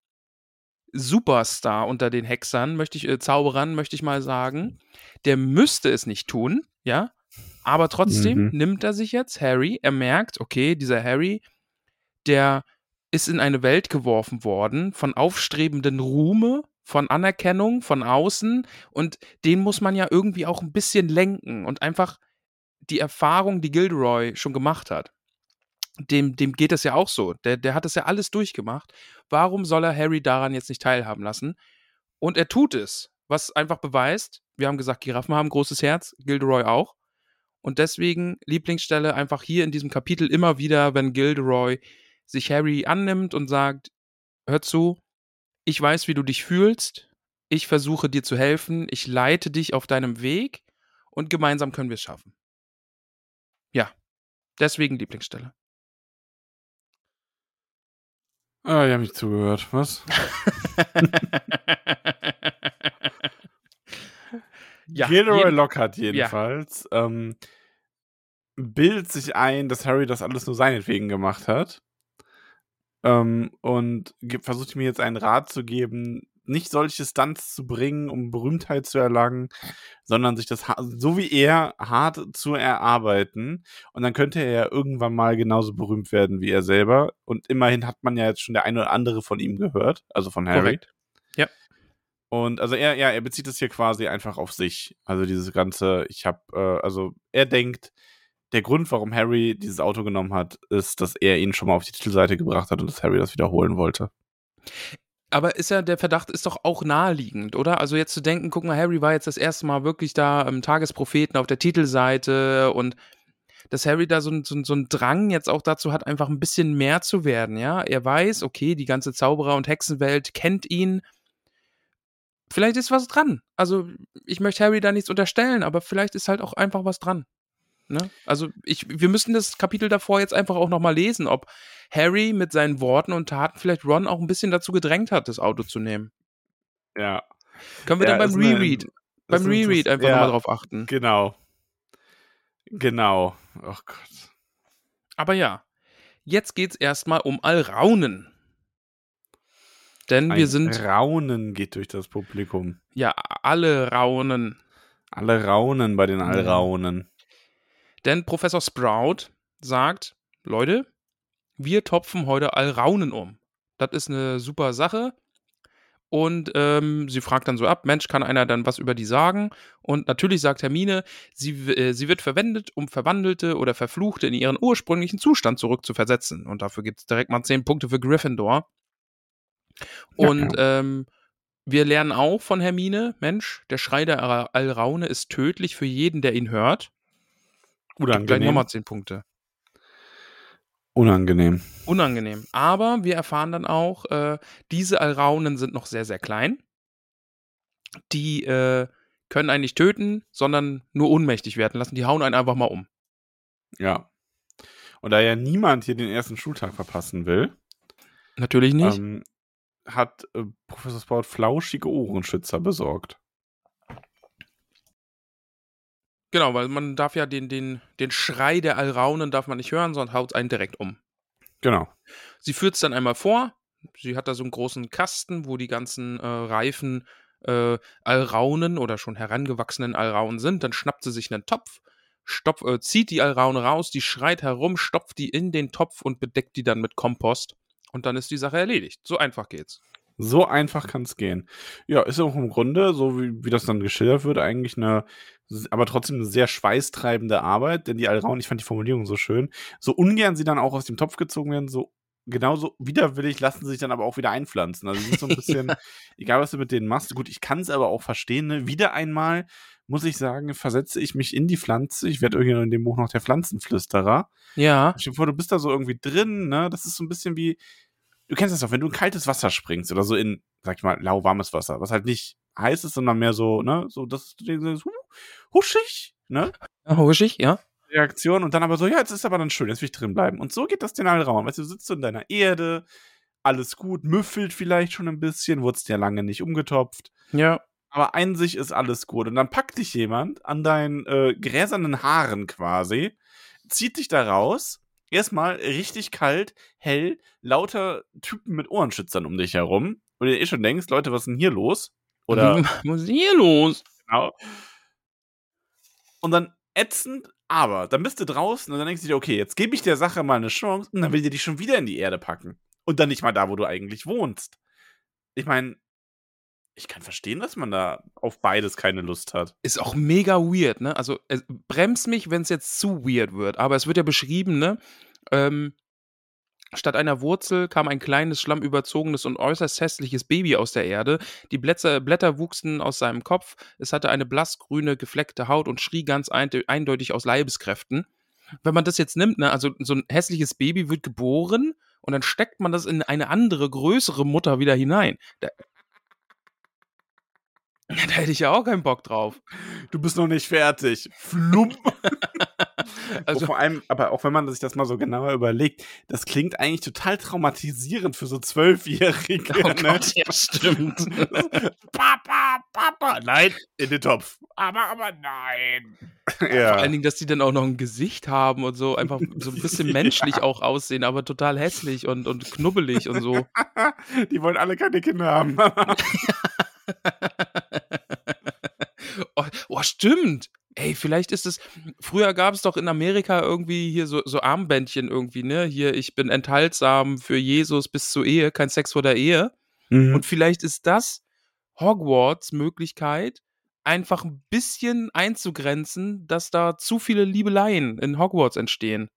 Speaker 1: Superstar unter den Hexern, möchte ich, äh, Zauberern, möchte ich mal sagen. Der müsste es nicht tun, ja, aber trotzdem
Speaker 2: Mhm.
Speaker 1: nimmt er sich jetzt Harry, er merkt, okay, dieser Harry, der ist in eine Welt geworfen worden von aufstrebenden Ruhme, von Anerkennung von außen und den muss man ja irgendwie auch ein bisschen lenken und einfach die Erfahrung, die Gilderoy schon gemacht hat. Dem, dem geht es ja auch so. Der, der hat es ja alles durchgemacht. Warum soll er Harry daran jetzt nicht teilhaben lassen? Und er tut es, was einfach beweist, wir haben gesagt, Giraffen haben großes Herz, Gilderoy auch. Und deswegen Lieblingsstelle einfach hier in diesem Kapitel immer wieder, wenn Gilderoy sich Harry annimmt und sagt, hör zu, ich weiß, wie du dich fühlst, ich versuche dir zu helfen, ich leite dich auf deinem Weg und gemeinsam können wir es schaffen. Ja, deswegen Lieblingsstelle.
Speaker 2: Ah, ich habe nicht zugehört. Was? [LAUGHS]
Speaker 1: ja,
Speaker 2: Gilderoy
Speaker 1: jeden-
Speaker 2: Lockhart jedenfalls ähm, bildet sich ein, dass Harry das alles nur seinetwegen gemacht hat. Ähm, und ge- versucht mir jetzt einen Rat zu geben, nicht solche Stunts zu bringen, um Berühmtheit zu erlangen, sondern sich das so wie er hart zu erarbeiten. Und dann könnte er ja irgendwann mal genauso berühmt werden wie er selber. Und immerhin hat man ja jetzt schon der eine oder andere von ihm gehört, also von Harry.
Speaker 1: Korrekt.
Speaker 2: Und also er, ja, er bezieht es hier quasi einfach auf sich. Also dieses ganze, ich habe, äh, also er denkt, der Grund, warum Harry dieses Auto genommen hat, ist, dass er ihn schon mal auf die Titelseite gebracht hat und dass Harry das wiederholen wollte.
Speaker 1: Aber ist ja, der Verdacht ist doch auch naheliegend, oder? Also jetzt zu denken, guck mal, Harry war jetzt das erste Mal wirklich da im Tagespropheten auf der Titelseite und dass Harry da so, so, so einen Drang jetzt auch dazu hat, einfach ein bisschen mehr zu werden, ja? Er weiß, okay, die ganze Zauberer- und Hexenwelt kennt ihn. Vielleicht ist was dran. Also, ich möchte Harry da nichts unterstellen, aber vielleicht ist halt auch einfach was dran. Ne? Also, ich, wir müssen das Kapitel davor jetzt einfach auch nochmal lesen, ob Harry mit seinen Worten und Taten vielleicht Ron auch ein bisschen dazu gedrängt hat, das Auto zu nehmen.
Speaker 2: Ja.
Speaker 1: Können wir
Speaker 2: Ja,
Speaker 1: dann beim Reread, beim Reread einfach
Speaker 2: ja,
Speaker 1: nochmal drauf achten.
Speaker 2: Genau. Genau. Oh Gott.
Speaker 1: Aber ja, jetzt geht's erstmal um Alraunen. Denn wir
Speaker 2: Ein
Speaker 1: sind,
Speaker 2: Raunen geht durch das Publikum.
Speaker 1: ja, alle Raunen.
Speaker 2: Alle raunen bei den. Allraunen.
Speaker 1: Denn Professor Sprout sagt, Leute, wir topfen heute Alraunen um. Das ist eine super Sache. Und ähm, sie fragt dann so ab, Mensch, kann einer dann was über die sagen? Und natürlich sagt Hermine, sie, äh, sie wird verwendet, um Verwandelte oder Verfluchte in ihren ursprünglichen Zustand zurückzuversetzen. Und dafür gibt es direkt mal 10 Punkte für Gryffindor.
Speaker 2: Ja,
Speaker 1: Und ähm, wir lernen auch von Hermine, Mensch, der Schrei der Al- Alraune ist tödlich für jeden, der ihn hört. Gibt gleich
Speaker 2: Unangenehm.
Speaker 1: nochmal 10 Punkte.
Speaker 2: Unangenehm.
Speaker 1: unangenehm. Aber wir erfahren dann auch, äh, diese Alraunen sind noch sehr, sehr klein. Die äh, können einen nicht töten, sondern nur ohnmächtig werden lassen. Die hauen einen einfach mal um.
Speaker 2: Ja. Und da ja niemand hier den ersten Schultag verpassen will,
Speaker 1: Natürlich nicht.
Speaker 2: ähm, hat äh, Professor Sprout flauschige Ohrenschützer besorgt.
Speaker 1: Genau, weil man darf ja den, den, den Schrei der Alraunen darf man nicht hören, sondern haut einen direkt um.
Speaker 2: Genau.
Speaker 1: Sie führt es dann einmal vor. Sie hat da so einen großen Kasten, wo die ganzen äh, reifen äh, Alraunen oder schon herangewachsenen Alraunen sind. Dann schnappt sie sich einen Topf, stopf, äh, zieht die Alraune raus, die schreit herum, stopft die in den Topf und bedeckt die dann mit Kompost. Und dann ist die Sache erledigt. So einfach geht's.
Speaker 2: So einfach kann es gehen. Ja, ist auch im Grunde, so wie, wie das dann geschildert wird, eigentlich eine, aber trotzdem eine sehr schweißtreibende Arbeit, denn die Alraunen, ich fand die Formulierung so schön, so ungern sie dann auch aus dem Topf gezogen werden, so genauso widerwillig lassen sie sich dann aber auch wieder einpflanzen. Also sie sind so ein bisschen, [LAUGHS] egal was du mit denen machst, gut, ich kann es aber auch verstehen, ne? wieder einmal muss ich sagen, versetze ich mich in die Pflanze. Ich werde irgendwann in dem Buch noch der Pflanzenflüsterer.
Speaker 1: Ja.
Speaker 2: Dir vor, du bist da so irgendwie drin, ne? Das ist so ein bisschen wie, du kennst das doch, wenn du in kaltes Wasser springst oder so in, sag ich mal, lauwarmes Wasser, was halt nicht heiß ist, sondern mehr so, ne, so, das ist huschig, ne?
Speaker 1: Ja, huschig, ja.
Speaker 2: Reaktion und dann aber so, ja, jetzt ist aber dann schön, jetzt will ich drin bleiben. Und so geht das den Raum. Weißt du, du sitzt so in deiner Erde, alles gut, müffelt vielleicht schon ein bisschen, wurdest ja lange nicht umgetopft.
Speaker 1: Ja.
Speaker 2: Aber ein sich ist alles gut. Und dann packt dich jemand an deinen äh, gräsernen Haaren quasi, zieht dich da raus erstmal richtig kalt, hell, lauter Typen mit Ohrenschützern um dich herum. Und du eh schon denkst, Leute, was ist denn hier los? Oder. [LAUGHS]
Speaker 1: was ist hier los?
Speaker 2: Genau. Und dann ätzend, aber dann bist du draußen und dann denkst du dir, okay, jetzt gebe ich der Sache mal eine Chance und dann will die dich schon wieder in die Erde packen. Und dann nicht mal da, wo du eigentlich wohnst. Ich meine, ich kann verstehen, dass man da auf beides keine Lust hat.
Speaker 1: Ist auch mega weird, ne? Also, es bremst mich, wenn es jetzt zu weird wird. Aber es wird ja beschrieben, ne? Ähm, statt einer Wurzel kam ein kleines, schlammüberzogenes und äußerst hässliches Baby aus der Erde. Die Blätter, Blätter wuchsen aus seinem Kopf. Es hatte eine blassgrüne, gefleckte Haut und schrie ganz eindeutig aus Leibeskräften. Wenn man das jetzt nimmt, ne? Also, so ein hässliches Baby wird geboren und dann steckt man das in eine andere, größere Mutter wieder hinein. Da, da hätte ich ja auch keinen Bock drauf.
Speaker 2: Du bist noch nicht fertig. Flump. [LAUGHS] also, vor allem, aber auch wenn man sich das mal so genauer überlegt, das klingt eigentlich total traumatisierend für so Zwölfjährige.
Speaker 1: Oh ne? Gott, ja, stimmt. [LAUGHS]
Speaker 2: Papa, Papa. Nein, in den Topf. Aber, aber nein.
Speaker 1: Ja. Vor allen Dingen, dass die dann auch noch ein Gesicht haben und so einfach so ein bisschen [LAUGHS] menschlich ja. auch aussehen, aber total hässlich und, und knubbelig und so.
Speaker 2: Die wollen alle keine Kinder haben.
Speaker 1: Oh, oh, stimmt. Ey, vielleicht ist es. Früher gab es doch in Amerika irgendwie hier so, so Armbändchen irgendwie, ne? Hier, ich bin enthaltsam für Jesus bis zur Ehe, kein Sex vor der Ehe. Mhm. Und vielleicht ist das Hogwarts Möglichkeit, einfach ein bisschen einzugrenzen, dass da zu viele Liebeleien in Hogwarts entstehen.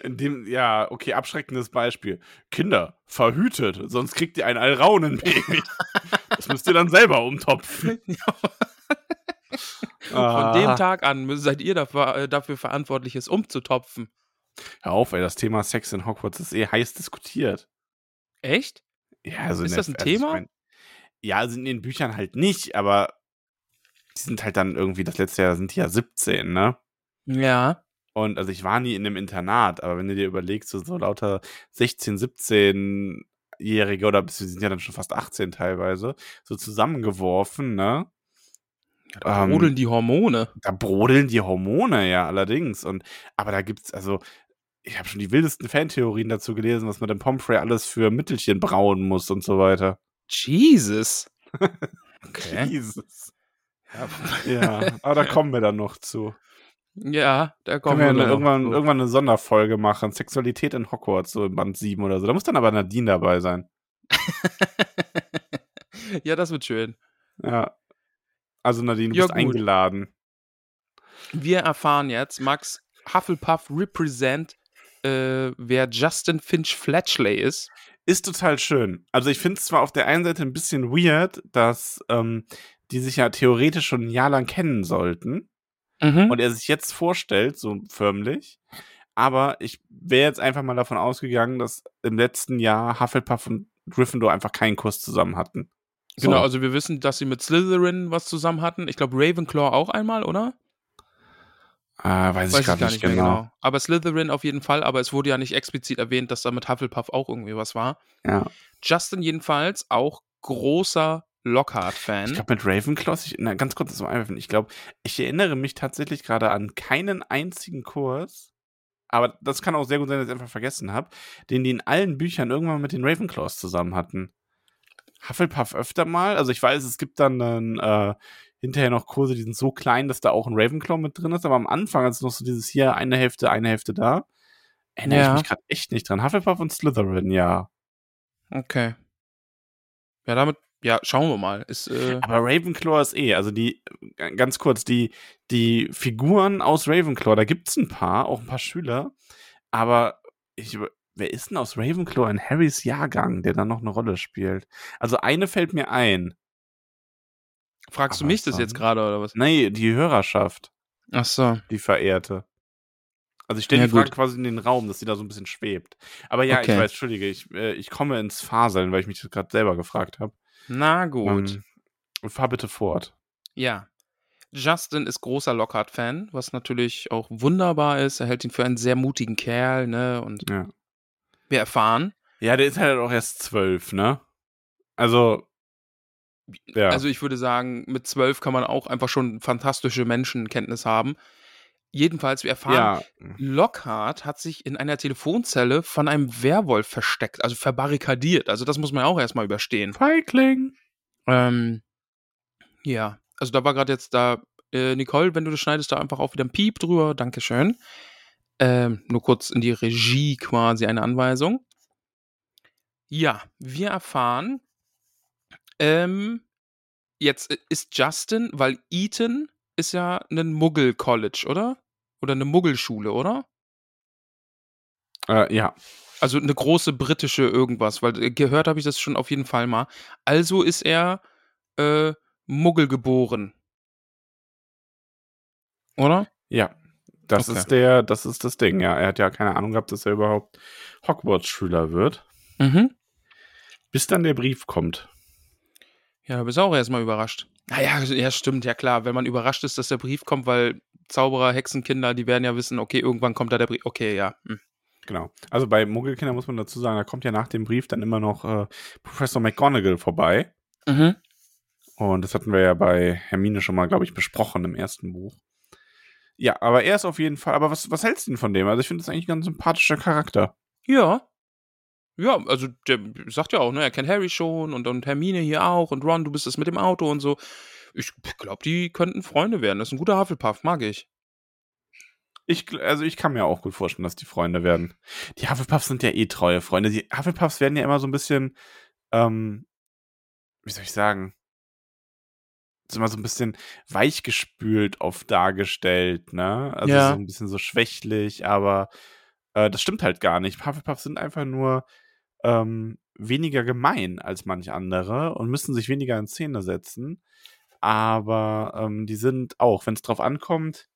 Speaker 2: In dem, ja, okay, abschreckendes Beispiel. Kinder, verhütet, sonst kriegt ihr ein Alraunenbaby. [LAUGHS] das müsst ihr dann selber umtopfen. [LAUGHS] [LAUGHS]
Speaker 1: Von ah. dem Tag an seid ihr dafür, äh, dafür verantwortlich, es umzutopfen.
Speaker 2: Hör auf, ey, das Thema Sex in Hogwarts ist eh heiß diskutiert.
Speaker 1: Echt?
Speaker 2: Ja, also
Speaker 1: ist das ein also Thema? Ich mein,
Speaker 2: ja, sind also in den Büchern halt nicht, aber die sind halt dann irgendwie, das letzte Jahr sind die ja 17, ne?
Speaker 1: Ja.
Speaker 2: Und also ich war nie in einem Internat, aber wenn du dir überlegst, so, so lauter 16, 17-Jährige oder sie sind ja dann schon fast 18 teilweise, so zusammengeworfen, ne?
Speaker 1: Ja, da ähm, brodeln die Hormone.
Speaker 2: Da brodeln die Hormone, ja, allerdings. Und, aber da gibt's, also, ich habe schon die wildesten Fantheorien dazu gelesen, was man dem Pomfrey alles für Mittelchen brauen muss und so weiter.
Speaker 1: Jesus. [LAUGHS]
Speaker 2: Okay. Jesus. Ja aber da kommen wir dann noch zu.
Speaker 1: Ja, da kommen
Speaker 2: wir, wir irgendwann, noch. irgendwann eine Sonderfolge machen. Sexualität in Hogwarts, so im Band 7 oder so. Da muss dann aber Nadine dabei sein. [LAUGHS]
Speaker 1: ja, das wird schön.
Speaker 2: Ja. Also Nadine, du ja, bist gut. eingeladen.
Speaker 1: Wir erfahren jetzt, Max Hufflepuff represent, äh, wer Justin Finch Fletchley ist.
Speaker 2: Ist total schön. Also ich finde es zwar auf der einen Seite ein bisschen weird, dass ähm, die sich ja theoretisch schon ein Jahr lang kennen sollten mhm. und er sich jetzt vorstellt, so förmlich. Aber ich wäre jetzt einfach mal davon ausgegangen, dass im letzten Jahr Hufflepuff und Gryffindor einfach keinen Kurs zusammen hatten.
Speaker 1: So. Genau, also wir wissen, dass sie mit Slytherin was zusammen hatten. Ich glaube Ravenclaw auch einmal, oder?
Speaker 2: Äh, weiß, weiß, ich gar nicht, nicht genau. genau.
Speaker 1: Aber Slytherin auf jeden Fall, aber es wurde ja nicht explizit erwähnt, dass da mit Hufflepuff auch irgendwie was war.
Speaker 2: Ja.
Speaker 1: Justin jedenfalls auch großer Lockhart-Fan.
Speaker 2: Ich glaube, mit Ravenclaws, ich, na, ganz kurz zum Einwerfen, ich glaube, ich erinnere mich tatsächlich gerade an keinen einzigen Kurs, aber das kann auch sehr gut sein, dass ich einfach vergessen habe, den die in allen Büchern irgendwann mit den Ravenclaws zusammen hatten. Hufflepuff öfter mal, also ich weiß, es gibt dann einen, äh, hinterher noch Kurse, die sind so klein, dass da auch ein Ravenclaw mit drin ist, aber am Anfang, als noch so dieses hier, eine Hälfte, eine Hälfte da, erinnere
Speaker 1: Ja.
Speaker 2: ich mich gerade echt nicht dran. Hufflepuff und Slytherin, ja.
Speaker 1: Okay. Ja, damit, ja, schauen wir mal. Ist, äh,
Speaker 2: Aber Ravenclaw ist eh, also die, äh, ganz kurz, die, die Figuren aus Ravenclaw, da gibt's ein paar, auch ein paar Schüler, aber ich, wer ist denn aus Ravenclaw in Harrys Jahrgang, der dann noch eine Rolle spielt? Also eine fällt mir ein.
Speaker 1: fragst du
Speaker 2: aber
Speaker 1: mich das jetzt gerade oder was?
Speaker 2: Nee, die Hörerschaft,
Speaker 1: Ach so.
Speaker 2: die verehrte. Also ich stelle
Speaker 1: Ja,
Speaker 2: die Frage
Speaker 1: gut.
Speaker 2: quasi in den Raum, dass sie da so ein bisschen schwebt. Aber ja, ich
Speaker 1: Okay.
Speaker 2: weiß, entschuldige, ich, äh, ich komme ins Faseln, weil ich mich das gerade selber gefragt habe.
Speaker 1: Na gut.
Speaker 2: Ähm, fahr bitte fort.
Speaker 1: Ja. Justin ist großer Lockhart-Fan, was natürlich auch wunderbar ist. Er hält ihn für einen sehr mutigen Kerl, ne? Und
Speaker 2: Ja.
Speaker 1: wir erfahren,
Speaker 2: Ja, der ist halt auch erst zwölf, ne? Also, ja.
Speaker 1: also ich würde sagen, mit zwölf kann man auch einfach schon fantastische Menschenkenntnis haben. Jedenfalls, wir erfahren,
Speaker 2: ja,
Speaker 1: Lockhart hat sich in einer Telefonzelle von einem Werwolf versteckt, also verbarrikadiert. Also das muss man ja auch erstmal überstehen.
Speaker 2: Feigling.
Speaker 1: Ähm, ja, also da war gerade jetzt da, äh, Nicole, wenn du das schneidest, da einfach auch wieder ein Piep drüber. Dankeschön. Ähm, nur kurz in die Regie quasi eine Anweisung. Ja, wir erfahren, ähm, jetzt äh, ist Justin, weil Eton ist ja ein Muggel-College, oder? Oder eine Muggelschule, oder?
Speaker 2: Äh, ja.
Speaker 1: Also eine große britische irgendwas, weil äh, gehört habe ich das schon auf jeden Fall mal. Also ist er äh, Muggel geboren. Oder?
Speaker 2: Ja. Das
Speaker 1: Okay.
Speaker 2: ist der, das ist das Ding, ja. Er hat ja keine Ahnung gehabt, dass er überhaupt Hogwarts-Schüler wird.
Speaker 1: Mhm.
Speaker 2: Bis dann der Brief kommt.
Speaker 1: Ja, du bist auch erstmal überrascht. Naja, ja, stimmt, ja klar. Wenn man überrascht ist, dass der Brief kommt, weil Zauberer, Hexenkinder, die werden ja wissen, okay, irgendwann kommt da der Brief. Okay, ja. Hm.
Speaker 2: Genau. Also bei Muggelkindern muss man dazu sagen, da kommt ja nach dem Brief dann immer noch äh, Professor McGonagall vorbei.
Speaker 1: Mhm.
Speaker 2: Und das hatten wir ja bei Hermine schon mal, glaube ich, besprochen im ersten Buch. Ja, aber er ist auf jeden Fall. Aber was, was hältst du denn von dem? Also ich finde das eigentlich ein ganz sympathischer Charakter.
Speaker 1: Ja. Ja, also der sagt ja auch, ne, er kennt Harry schon und, und Hermine hier auch und Ron, du bist es mit dem Auto und so. Ich glaube, die könnten Freunde werden. Das ist ein guter Hufflepuff, mag ich.
Speaker 2: Ich, also ich kann mir auch gut vorstellen, dass die Freunde werden. Die Hufflepuffs sind ja eh treue Freunde. Die Hufflepuffs werden ja immer so ein bisschen, ähm, wie soll ich sagen, ist immer so ein bisschen weichgespült oft dargestellt, ne? Also
Speaker 1: Ja.
Speaker 2: so ein bisschen so schwächlich, aber äh, das stimmt halt gar nicht. Hufflepuffs sind einfach nur ähm, weniger gemein als manch andere und müssen sich weniger in Szene setzen. Aber ähm, die sind auch, wenn es drauf ankommt,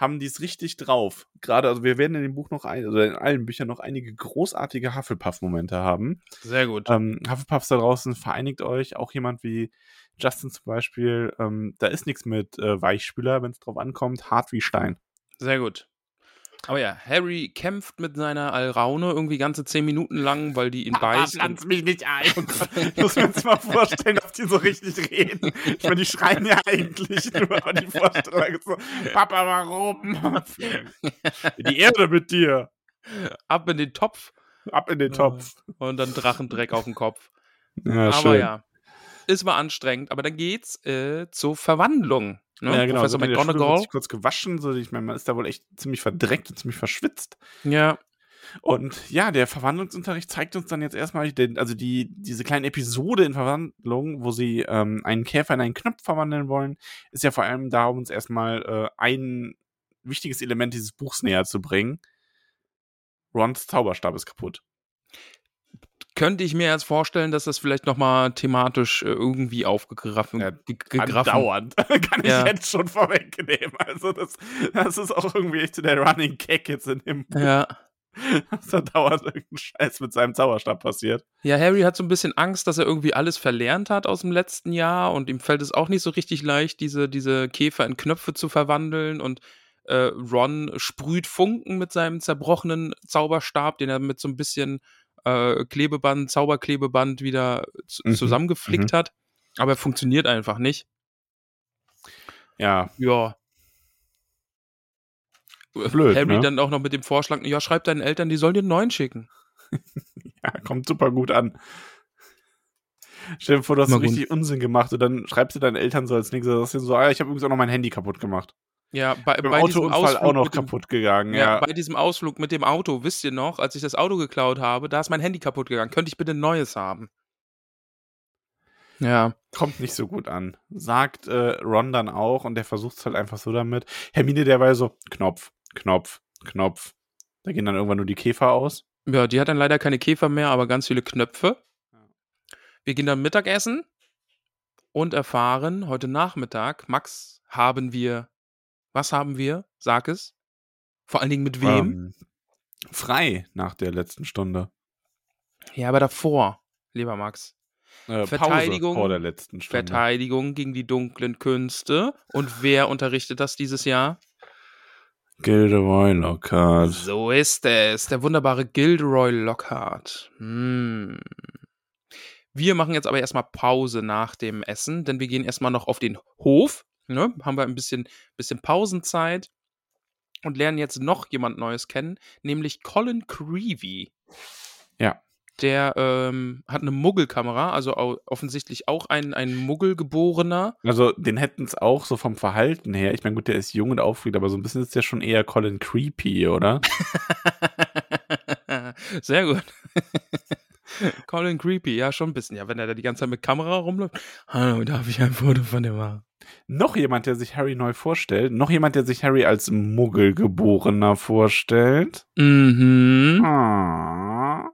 Speaker 2: haben die es richtig drauf. Gerade, also wir werden in dem Buch noch, ein, also in allen Büchern noch einige großartige Hufflepuff-Momente haben.
Speaker 1: Sehr gut.
Speaker 2: Ähm, Hufflepuffs da draußen, vereinigt euch. Auch jemand wie Justin zum Beispiel. Ähm, da ist nichts mit äh, Weichspüler, wenn es drauf ankommt. Hart wie Stein.
Speaker 1: Sehr gut. Aber ja, Harry kämpft mit seiner Alraune irgendwie ganze zehn Minuten lang, weil die ihn beißt. und-
Speaker 2: mich nicht ein. [LAUGHS] Ich muss mir jetzt mal vorstellen, ob die so richtig reden. Ich meine, die schreien ja eigentlich nur, aber die Vorstellung ist so, Papa, warum? [LAUGHS] Die Erde mit dir.
Speaker 1: ab in den Topf
Speaker 2: Ab in den Topf.
Speaker 1: und dann Drachendreck auf den Kopf.
Speaker 2: Ja,
Speaker 1: aber ja, es war anstrengend. Aber dann geht's äh, zur Verwandlung. Ne?
Speaker 2: Ja, genau.
Speaker 1: Professor
Speaker 2: so
Speaker 1: McGonagall.
Speaker 2: sich kurz gewaschen. So, ich meine, man ist da wohl echt ziemlich verdreckt und ziemlich verschwitzt.
Speaker 1: Ja,
Speaker 2: Und ja, der Verwandlungsunterricht zeigt uns dann jetzt erstmal, den, also die, diese kleine Episode in Verwandlung, wo sie ähm, einen Käfer in einen Knopf verwandeln wollen, ist ja vor allem da, um uns erstmal äh, ein wichtiges Element dieses Buchs näher zu bringen. Rons Zauberstab ist kaputt.
Speaker 1: Könnte ich mir jetzt vorstellen, dass das vielleicht nochmal thematisch äh, irgendwie aufgegriffen
Speaker 2: Ja,
Speaker 1: ge- gegriffen.
Speaker 2: Andauernd. [LAUGHS] Kann ich
Speaker 1: Ja.
Speaker 2: jetzt schon vorwegnehmen. Also das, das ist auch irgendwie echt der Running Gag jetzt in dem Buch,
Speaker 1: Ja. [LAUGHS]
Speaker 2: dass da dauernd irgendein Scheiß mit seinem Zauberstab passiert.
Speaker 1: Ja, Harry hat so ein bisschen Angst, dass er irgendwie alles verlernt hat aus dem letzten Jahr und ihm fällt es auch nicht so richtig leicht, diese, diese Käfer in Knöpfe zu verwandeln und äh, Ron sprüht Funken mit seinem zerbrochenen Zauberstab, den er mit so ein bisschen äh, Klebeband, Zauberklebeband wieder
Speaker 2: Mhm,
Speaker 1: zusammengeflickt hat. Aber er funktioniert einfach nicht.
Speaker 2: Ja,
Speaker 1: Ja.
Speaker 2: Blöd,
Speaker 1: Harry
Speaker 2: ne?
Speaker 1: dann auch noch mit dem Vorschlag, ja, schreib deinen Eltern, die sollen dir einen neuen schicken. [LAUGHS]
Speaker 2: ja, kommt super gut an. Stell dir vor, du hast so richtig Unsinn gemacht und dann schreibst du deinen Eltern so als nächstes, sagst du so, ah, ich habe übrigens auch noch mein Handy kaputt gemacht.
Speaker 1: Ja, bei,
Speaker 2: Beim
Speaker 1: bei diesem Ausflug
Speaker 2: auch noch
Speaker 1: mit dem-
Speaker 2: kaputt gegangen,
Speaker 1: Ja,
Speaker 2: ja.
Speaker 1: bei diesem Ausflug mit dem Auto, wisst ihr noch, als ich das Auto geklaut habe, da ist mein Handy kaputt gegangen. Könnte ich bitte ein neues haben? Ja.
Speaker 2: Kommt nicht so gut an. Sagt äh, Ron dann auch und der versucht es halt einfach so damit. Hermine derweil so, Knopf, Knopf, Knopf. Da gehen dann irgendwann nur die Käfer aus.
Speaker 1: Ja, die hat dann leider keine Käfer mehr, aber ganz viele Knöpfe. Wir gehen dann Mittagessen und erfahren heute Nachmittag, Max, haben wir, was haben wir? Sag es. Vor allen Dingen mit wem?
Speaker 2: Ähm, frei nach der letzten Stunde.
Speaker 1: Ja, aber davor, lieber Max.
Speaker 2: Äh,
Speaker 1: Verteidigung-
Speaker 2: Pause vor der letzten Stunde.
Speaker 1: Verteidigung gegen die dunklen Künste. Und wer unterrichtet das dieses Jahr?
Speaker 2: Gilderoy Lockhart.
Speaker 1: So ist es. Der wunderbare Gilderoy Lockhart. Hm. Wir machen jetzt aber erstmal Pause nach dem Essen, denn wir gehen erstmal noch auf den Hof. Ne? Haben wir ein bisschen, bisschen Pausenzeit und lernen jetzt noch jemand Neues kennen, nämlich Colin Creevy.
Speaker 2: Ja.
Speaker 1: Der ähm, hat eine Muggelkamera, also offensichtlich auch ein, ein Muggelgeborener.
Speaker 2: Also, den hätten es auch so vom Verhalten her. Ich meine, gut, der ist jung und aufregend, aber so ein bisschen ist der schon eher Colin Creepy, oder? [LAUGHS]
Speaker 1: Sehr gut. [LAUGHS] Colin Creepy, ja, schon ein bisschen. Ja, wenn er da die ganze Zeit mit Kamera rumläuft. Hallo, darf ich ein Foto von dir machen?
Speaker 2: Noch jemand, der sich Harry neu vorstellt. Noch jemand, der sich Harry als Muggelgeborener vorstellt.
Speaker 1: Mhm.
Speaker 2: Ah.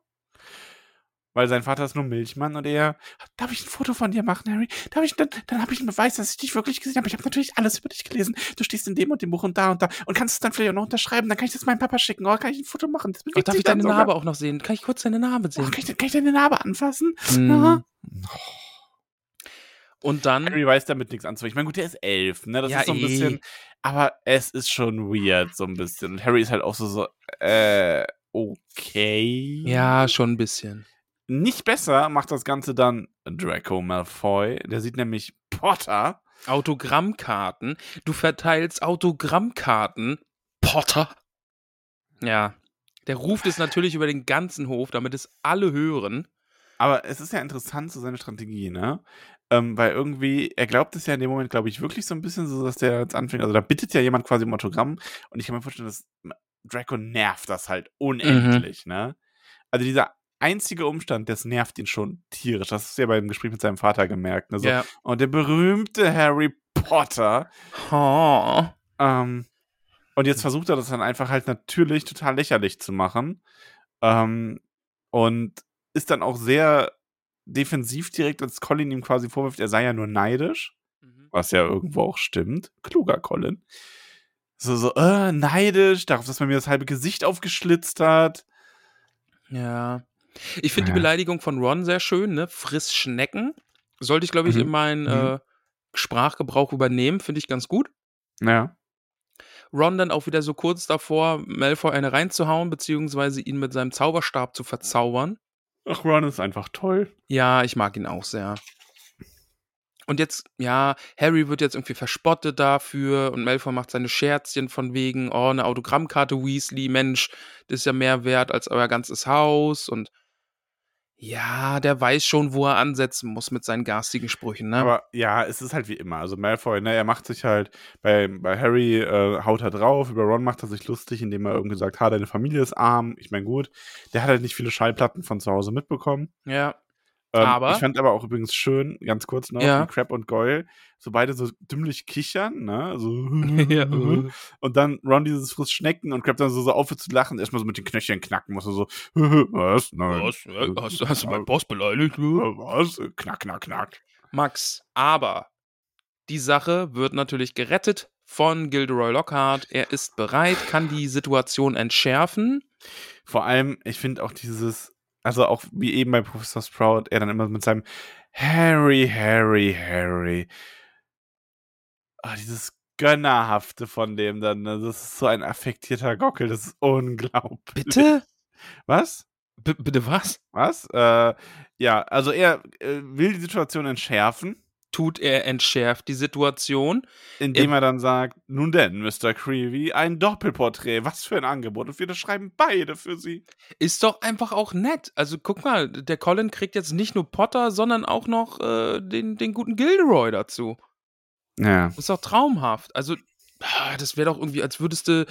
Speaker 2: Weil sein Vater ist nur Milchmann und er, darf ich ein Foto von dir machen, Harry? Darf ich, dann, dann habe ich einen Beweis, dass ich dich wirklich gesehen habe. Ich habe natürlich alles über dich gelesen. Du stehst in dem und dem Buch und da und da und kannst es dann vielleicht auch noch unterschreiben. Dann kann ich das meinem Papa schicken. Oh, kann ich ein Foto machen? Das
Speaker 1: Oh, darf ich deine
Speaker 2: sogar.
Speaker 1: Narbe auch noch sehen? Kann ich kurz deine Narbe
Speaker 2: Oh,
Speaker 1: sehen?
Speaker 2: kann, ich, kann ich deine Narbe anfassen?
Speaker 1: Mhm.
Speaker 2: Ja.
Speaker 1: Und dann,
Speaker 2: Harry weiß damit nichts anzufangen. Ich meine, gut, der ist elf, ne? Das
Speaker 1: Ja,
Speaker 2: ist so ein
Speaker 1: eh.
Speaker 2: bisschen, aber es ist schon weird, so ein bisschen. Und Harry ist halt auch so, so, äh, okay.
Speaker 1: ja, schon ein bisschen.
Speaker 2: Nicht besser macht das Ganze dann Draco Malfoy. Der sieht nämlich Potter.
Speaker 1: Autogrammkarten. Du verteilst Autogrammkarten. Potter. Ja. Der ruft es natürlich über den ganzen Hof, damit es alle hören.
Speaker 2: Aber es ist ja interessant, so seine Strategie, ne? Ähm, weil irgendwie, er glaubt es ja in dem Moment, glaube ich, wirklich so ein bisschen so, dass der jetzt anfängt. Also da bittet ja jemand quasi um Autogramm. Und ich kann mir vorstellen, dass Draco nervt das halt unendlich, ne? Also dieser einzige Umstand, das nervt ihn schon tierisch. Das ist ja beim Gespräch mit seinem Vater gemerkt. Ne? So,
Speaker 1: Ja.
Speaker 2: Und der berühmte Harry Potter.
Speaker 1: Oh.
Speaker 2: Ähm, und jetzt versucht er das dann einfach halt natürlich total lächerlich zu machen. Ähm, und ist dann auch sehr defensiv direkt, als Colin ihm quasi vorwirft, er sei ja nur neidisch.
Speaker 1: Mhm.
Speaker 2: Was ja irgendwo auch stimmt. Kluger Colin. So, so, äh, neidisch, darauf, dass man mir das halbe Gesicht aufgeschlitzt hat.
Speaker 1: Ja. Ich finde die
Speaker 2: Ja.
Speaker 1: Beleidigung von Ron sehr schön, ne? Friss Schnecken. Sollte ich, glaube ich,
Speaker 2: Mhm.
Speaker 1: in meinen
Speaker 2: Mhm.
Speaker 1: äh, Sprachgebrauch übernehmen. Finde ich ganz gut.
Speaker 2: Ja.
Speaker 1: Ron dann auch wieder so kurz davor, Malfoy eine reinzuhauen, beziehungsweise ihn mit seinem Zauberstab zu verzaubern.
Speaker 2: Ach, Ron ist einfach toll.
Speaker 1: Ja, ich mag ihn auch sehr. Und jetzt, ja, Harry wird jetzt irgendwie verspottet dafür und Malfoy macht seine Scherzchen von wegen, oh, eine Autogrammkarte Weasley, Mensch, das ist ja mehr wert als euer ganzes Haus und ja, der weiß schon, wo er ansetzen muss mit seinen garstigen Sprüchen, ne?
Speaker 2: Aber ja, es ist halt wie immer. Also Malfoy, ne, er macht sich halt, bei, bei Harry äh, haut er drauf, über Ron macht er sich lustig, indem er irgendwie sagt, ha, deine Familie ist arm. Ich meine, gut, der hat halt nicht viele Schallplatten von zu Hause mitbekommen.
Speaker 1: ja.
Speaker 2: Ähm,
Speaker 1: Aber-
Speaker 2: Ich fand aber auch übrigens schön, ganz kurz noch,
Speaker 1: Ja.
Speaker 2: wie Crab und Goyle, so beide so dümmlich kichern, ne? So, [LAUGHS]
Speaker 1: Ja, äh. [LAUGHS]
Speaker 2: und dann Ron dieses Friss Schnecken und Crab dann so, so aufhört zu lachen, erstmal so mit den Knöcheln knacken muss, so, [LAUGHS] was? Nein.
Speaker 1: Was? Ja, Hast, hast du meinen Boss beleidigt?
Speaker 2: Was? Knack, knack, knack.
Speaker 1: Max, aber die Sache wird natürlich gerettet von Gilderoy Lockhart. Er ist bereit, kann die Situation entschärfen.
Speaker 2: Vor allem, ich finde auch dieses, also auch wie eben bei Professor Sprout, er dann immer mit seinem Harry, Harry, Harry. Ah, dieses Gönnerhafte von dem dann, ne? das ist so ein affektierter Gockel, das ist unglaublich.
Speaker 1: Bitte?
Speaker 2: Was?
Speaker 1: B bitte was?
Speaker 2: Was? Äh, ja, also er äh, will die Situation entschärfen
Speaker 1: tut er entschärft die Situation.
Speaker 2: Indem er dann sagt, nun denn, Mr. Creevy, ein Doppelporträt, was für ein Angebot. Und wir schreiben beide für Sie.
Speaker 1: Ist doch einfach auch nett. Also guck mal, der Colin kriegt jetzt nicht nur Potter, sondern auch noch äh, den, den guten Gilderoy dazu.
Speaker 2: Ja.
Speaker 1: Ist doch traumhaft. Also, ah, das wäre doch irgendwie, als würdest du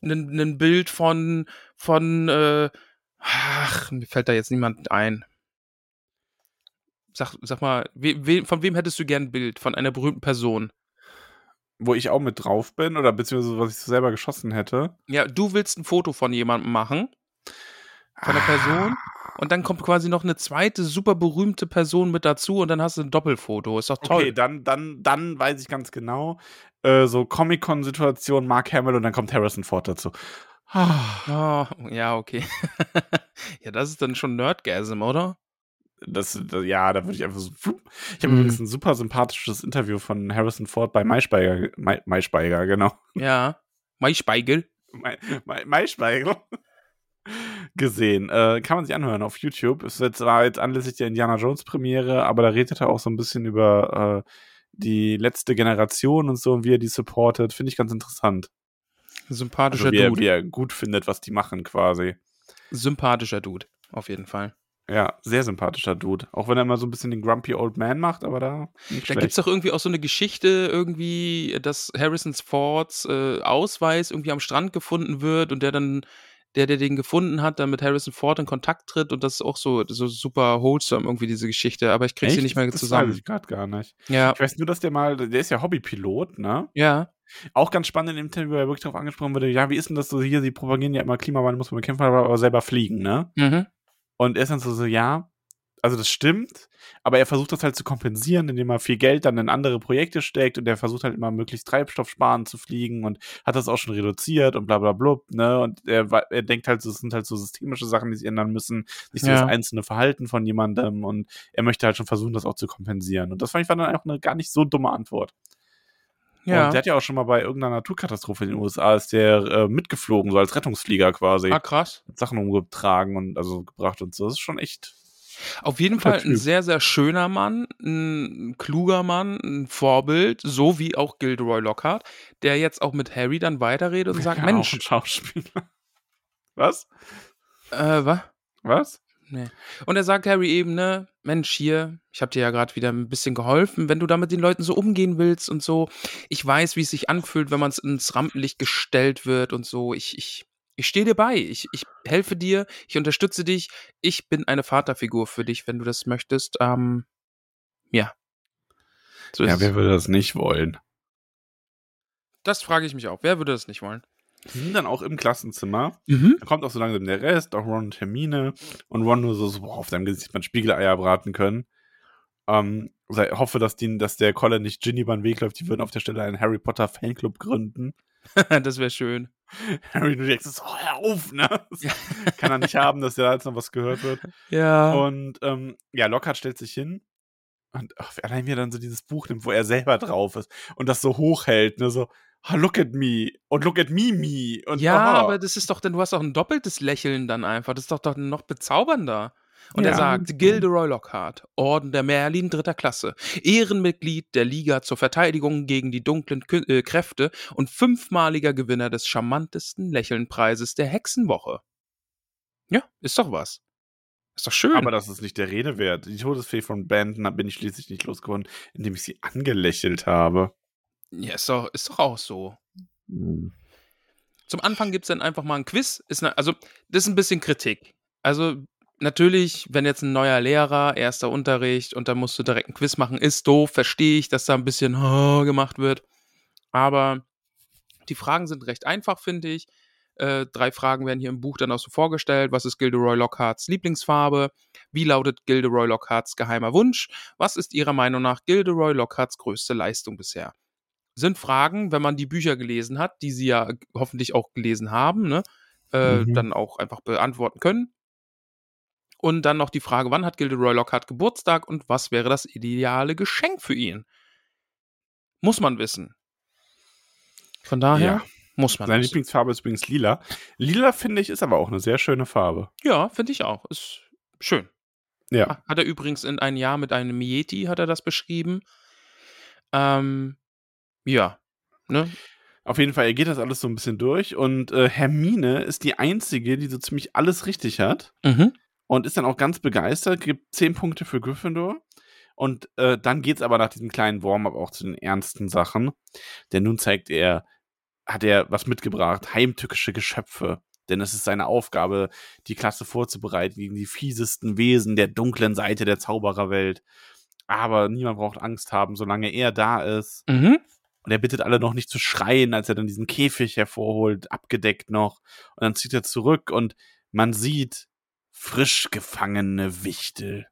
Speaker 1: ein Bild von, von, äh, ach, mir fällt da jetzt niemand ein. Sag, sag mal, we, we, von wem hättest du gern ein Bild? Von einer berühmten Person?
Speaker 2: Wo ich auch mit drauf bin oder beziehungsweise was ich selber geschossen hätte.
Speaker 1: Ja, du willst ein Foto von jemandem machen. Von Person.
Speaker 2: Ah.
Speaker 1: Und dann kommt quasi noch eine zweite super berühmte Person mit dazu und dann hast du ein Doppelfoto. Ist doch toll.
Speaker 2: Okay, dann, dann, dann weiß ich ganz genau. Äh, so Comic-Con-Situation, Mark Hamill und dann kommt Harrison Ford dazu.
Speaker 1: Oh, ja, okay. [LAUGHS] ja, das ist dann schon Nerdgasm, oder?
Speaker 2: Das, das, ja, da würde ich einfach so. Ich habe
Speaker 1: Mhm.
Speaker 2: übrigens ein super sympathisches Interview von Harrison Ford bei Maischberger, Mai, Maischberger, genau.
Speaker 1: Ja. Maischbeigel.
Speaker 2: Mai, Mai, Maischberger gesehen. Äh, kann man sich anhören auf YouTube. Es war jetzt anlässlich der Indiana Jones Premiere, aber da redet er auch so ein bisschen über äh, die letzte Generation und so und wie er die supportet. Finde ich ganz interessant.
Speaker 1: Sympathischer
Speaker 2: Also wie, er,
Speaker 1: Dude.
Speaker 2: wie er gut findet, was die machen quasi.
Speaker 1: Sympathischer Dude. Auf jeden Fall.
Speaker 2: Ja, sehr sympathischer Dude. Auch wenn er immer so ein bisschen den Grumpy Old Man macht, aber da
Speaker 1: Da gibt es doch irgendwie auch so eine Geschichte, irgendwie, dass Harrison Fords äh, Ausweis irgendwie am Strand gefunden wird und der dann, der, der den gefunden hat, dann mit Harrison Ford in Kontakt tritt und das ist auch so, so super wholesome irgendwie diese Geschichte, aber ich krieg sie
Speaker 2: Echt?
Speaker 1: nicht mehr
Speaker 2: das Weiß
Speaker 1: zusammen.
Speaker 2: ich gerade gar nicht.
Speaker 1: Ja,
Speaker 2: Ich weiß nur, dass der mal, der ist ja Hobbypilot, ne?
Speaker 1: ja,
Speaker 2: Auch ganz spannend in dem Interview, wo er wirklich darauf angesprochen wurde, ja, wie ist denn das so hier, sie propagieren ja immer Klimawandel, muss man bekämpfen, aber, aber selber fliegen, ne?
Speaker 1: mhm.
Speaker 2: Und er ist dann so, so, ja, also das stimmt, aber er versucht das halt zu kompensieren, indem er viel Geld dann in andere Projekte steckt und er versucht halt immer möglichst treibstoffsparend zu fliegen und hat das auch schon reduziert und bla bla bla, ne? Und er, er denkt halt, so, es sind halt so systemische Sachen, die sich ändern müssen, nicht so
Speaker 1: Ja.
Speaker 2: das einzelne Verhalten von jemandem und er möchte halt schon versuchen, das auch zu kompensieren. Und das fand ich war dann auch eine gar nicht so dumme Antwort.
Speaker 1: Ja.
Speaker 2: Und der hat ja auch schon mal bei irgendeiner Naturkatastrophe in den USA ist der äh, mitgeflogen, so als Rettungsflieger quasi.
Speaker 1: Ah, krass.
Speaker 2: Sachen umgetragen und also gebracht und so. Das ist schon echt.
Speaker 1: Auf jeden Fall ein sehr, sehr schöner Mann, ein kluger Mann, ein Vorbild, so wie auch Gilderoy Lockhart, der jetzt auch mit Harry dann weiterredet und sagt,
Speaker 2: Ja,
Speaker 1: Mensch,
Speaker 2: Schauspieler. [LAUGHS] Was?
Speaker 1: äh, was?
Speaker 2: Was?
Speaker 1: Nee. Und er sagt Harry eben, ne, Mensch, hier, ich habe dir ja gerade wieder ein bisschen geholfen, wenn du da mit den Leuten so umgehen willst und so. Ich weiß, wie es sich anfühlt, wenn man ins Rampenlicht gestellt wird und so. Ich, ich, ich stehe dir bei. Ich, ich helfe dir, ich unterstütze dich. Ich bin eine Vaterfigur für dich, wenn du das möchtest. Ähm, ja. So
Speaker 2: Ja, wer würde das nicht wollen?
Speaker 1: Das frage ich mich auch. Wer würde das nicht wollen?
Speaker 2: Die sind dann auch im Klassenzimmer.
Speaker 1: Mhm.
Speaker 2: Da kommt auch so langsam der Rest, auch Ron und Hermine. Und Ron nur so, so boah, auf seinem Gesicht man Spiegeleier braten können. Ähm, hoffe, dass, die, dass der Colin nicht Ginny den Weg läuft. Die würden auf der Stelle einen Harry Potter Fanclub gründen. [LAUGHS]
Speaker 1: das wäre schön. [LAUGHS]
Speaker 2: Harry nur direkt so, oh, hör auf, ne? Kann er nicht haben, dass da jetzt noch was gehört wird. [LAUGHS]
Speaker 1: Ja.
Speaker 2: Und ähm, ja, Lockhart stellt sich hin und ach, allein er dann so dieses Buch nimmt, wo er selber drauf ist und das so hochhält, ne, so, look at me und look at me, me. Und,
Speaker 1: Ja,
Speaker 2: aha.
Speaker 1: aber das ist doch, dann du hast doch ein doppeltes Lächeln dann einfach. Das ist doch, doch noch bezaubernder. Und er
Speaker 2: Ja.
Speaker 1: sagt, Gilderoy Lockhart, Orden der Merlin dritter Klasse, Ehrenmitglied der Liga zur Verteidigung gegen die dunklen Kü äh, Kräfte und fünfmaliger Gewinner des charmantesten Lächelnpreises der Hexenwoche. Ja, ist doch was. Ist doch schön.
Speaker 2: Aber das ist nicht der Rede wert. Die Todesfee von Brandon bin ich schließlich nicht losgeworden, indem ich sie angelächelt habe.
Speaker 1: Ja, ist doch, ist doch auch so. Zum Anfang gibt es dann einfach mal ein Quiz. Ist ne, also, das ist ein bisschen Kritik. Also, natürlich, wenn jetzt ein neuer Lehrer, erster Unterricht und dann musst du direkt ein Quiz machen, ist doof, verstehe ich, dass da ein bisschen oh, [LAUGHS] gemacht wird. Aber die Fragen sind recht einfach, finde ich. Äh, drei Fragen werden hier im Buch dann auch so vorgestellt. Was ist Gilderoy Lockharts Lieblingsfarbe? Wie lautet Gilderoy Lockharts geheimer Wunsch? Was ist Ihrer Meinung nach Gilderoy Lockharts größte Leistung bisher? Sind Fragen, wenn man die Bücher gelesen hat, die Sie ja hoffentlich auch gelesen haben, ne? äh,
Speaker 2: Mhm.
Speaker 1: dann auch einfach beantworten können. Und dann noch die Frage, wann hat Gilderoy Lockhart Geburtstag und was wäre das ideale Geschenk für ihn? Muss man wissen. Von daher
Speaker 2: Ja.
Speaker 1: muss man
Speaker 2: Seine
Speaker 1: wissen.
Speaker 2: Lieblingsfarbe ist übrigens lila. Lila, finde ich, ist aber auch eine sehr schöne Farbe.
Speaker 1: Ja, finde ich auch. Ist schön.
Speaker 2: Ja.
Speaker 1: Hat er übrigens in ein Jahr mit einem Yeti, hat er das beschrieben. Ähm, ja, ne?
Speaker 2: Auf jeden Fall, er geht das alles so ein bisschen durch und äh, Hermine ist die Einzige, die so ziemlich alles richtig hat
Speaker 1: Mhm.
Speaker 2: und ist dann auch ganz begeistert, gibt 10 Punkte für Gryffindor. Und äh, dann geht's aber nach diesem kleinen Warm-up auch zu den ernsten Sachen. Denn nun zeigt er, hat er was mitgebracht, heimtückische Geschöpfe. Denn es ist seine Aufgabe, die Klasse vorzubereiten gegen die fiesesten Wesen der dunklen Seite der Zaubererwelt. Aber niemand braucht Angst haben, solange er da ist.
Speaker 1: Mhm.
Speaker 2: Und er bittet alle noch nicht zu schreien, als er dann diesen Käfig hervorholt, abgedeckt noch. Und dann zieht er zurück und man sieht frisch gefangene Wichtel.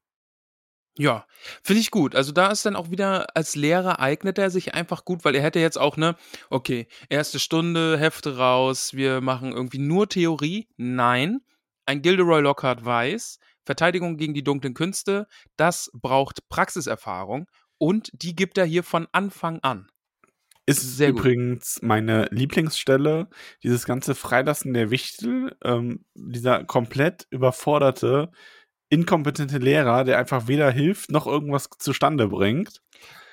Speaker 1: Ja, finde ich gut. Also da ist dann auch wieder als Lehrer eignet er sich einfach gut, weil er hätte jetzt auch, ne, okay, erste Stunde, Hefte raus, wir machen irgendwie nur Theorie. Nein, ein Gilderoy Lockhart weiß, Verteidigung gegen die dunklen Künste, das braucht Praxiserfahrung und die gibt er hier von Anfang an.
Speaker 2: Ist
Speaker 1: Sehr gut.
Speaker 2: übrigens meine Lieblingsstelle, dieses ganze Freilassen der Wichtel, ähm, dieser komplett überforderte, inkompetente Lehrer, der einfach weder hilft noch irgendwas zustande bringt.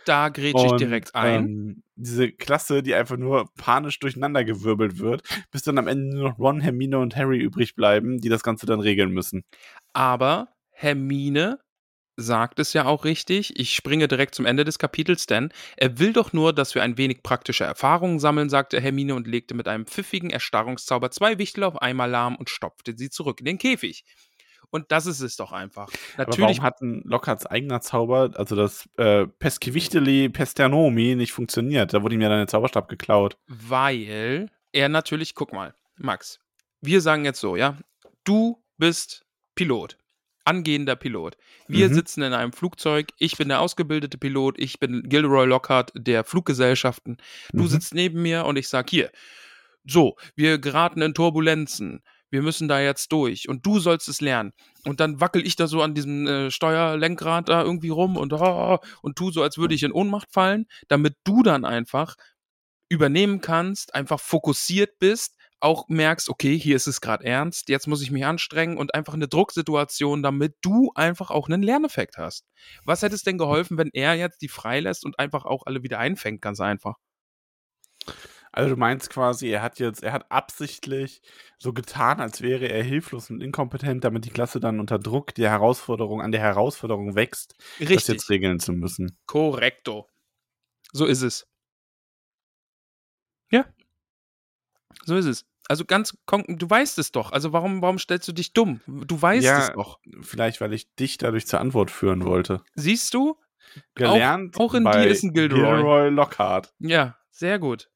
Speaker 1: Da grätsche ich direkt ein.
Speaker 2: Ähm, diese Klasse, die einfach nur panisch durcheinandergewirbelt wird, bis dann am Ende nur noch Ron, Hermine und Harry übrig bleiben, die das Ganze dann regeln müssen.
Speaker 1: Aber Hermine sagt es ja auch richtig. Ich springe direkt zum Ende des Kapitels, denn er will doch nur, dass wir ein wenig praktische Erfahrungen sammeln, sagte Hermine und legte mit einem pfiffigen Erstarrungszauber zwei Wichtel auf einmal lahm und stopfte sie zurück in den Käfig. Und das ist es doch einfach. Natürlich,
Speaker 2: warum hat ein Lockharts eigener Zauber, also das äh, Pescivichteli Pesternomi, nicht funktioniert? Da wurde ihm ja dann der Zauberstab geklaut.
Speaker 1: weil er natürlich, guck mal, Max, wir sagen jetzt so, ja, du bist Pilot, angehender Pilot. Wir
Speaker 2: Mhm.
Speaker 1: sitzen in einem Flugzeug, ich bin der ausgebildete Pilot, ich bin Gilderoy Lockhart der Fluggesellschaften. Du
Speaker 2: Mhm.
Speaker 1: sitzt neben mir und ich sag hier, so, wir geraten in Turbulenzen. Wir müssen da jetzt durch und du sollst es lernen. Und dann wackel ich da so an diesem äh, Steuerlenkrad da irgendwie rum und, ah, und tu so, als würde ich in Ohnmacht fallen, damit du dann einfach übernehmen kannst, einfach fokussiert bist, auch merkst, okay, hier ist es gerade ernst, jetzt muss ich mich anstrengen und einfach eine Drucksituation, damit du einfach auch einen Lerneffekt hast. Was hätte es denn geholfen, wenn er jetzt die freilässt und einfach auch alle wieder einfängt, ganz einfach?
Speaker 2: Also du meinst quasi, er hat jetzt, er hat absichtlich so getan, als wäre er hilflos und inkompetent, damit die Klasse dann unter Druck die Herausforderung an der Herausforderung wächst, das
Speaker 1: Richtig.
Speaker 2: jetzt regeln zu müssen.
Speaker 1: Korrekto. So ist es. Ja. So ist es. Also ganz, du weißt es doch. Also warum, warum stellst du dich dumm? Du weißt
Speaker 2: Ja.
Speaker 1: es doch.
Speaker 2: Vielleicht, weil ich dich dadurch zur Antwort führen wollte.
Speaker 1: Siehst du?
Speaker 2: Gelernt
Speaker 1: auch in
Speaker 2: bei
Speaker 1: dir ist ein Gilderoy.
Speaker 2: Gilderoy Lockhart.
Speaker 1: Ja, sehr gut.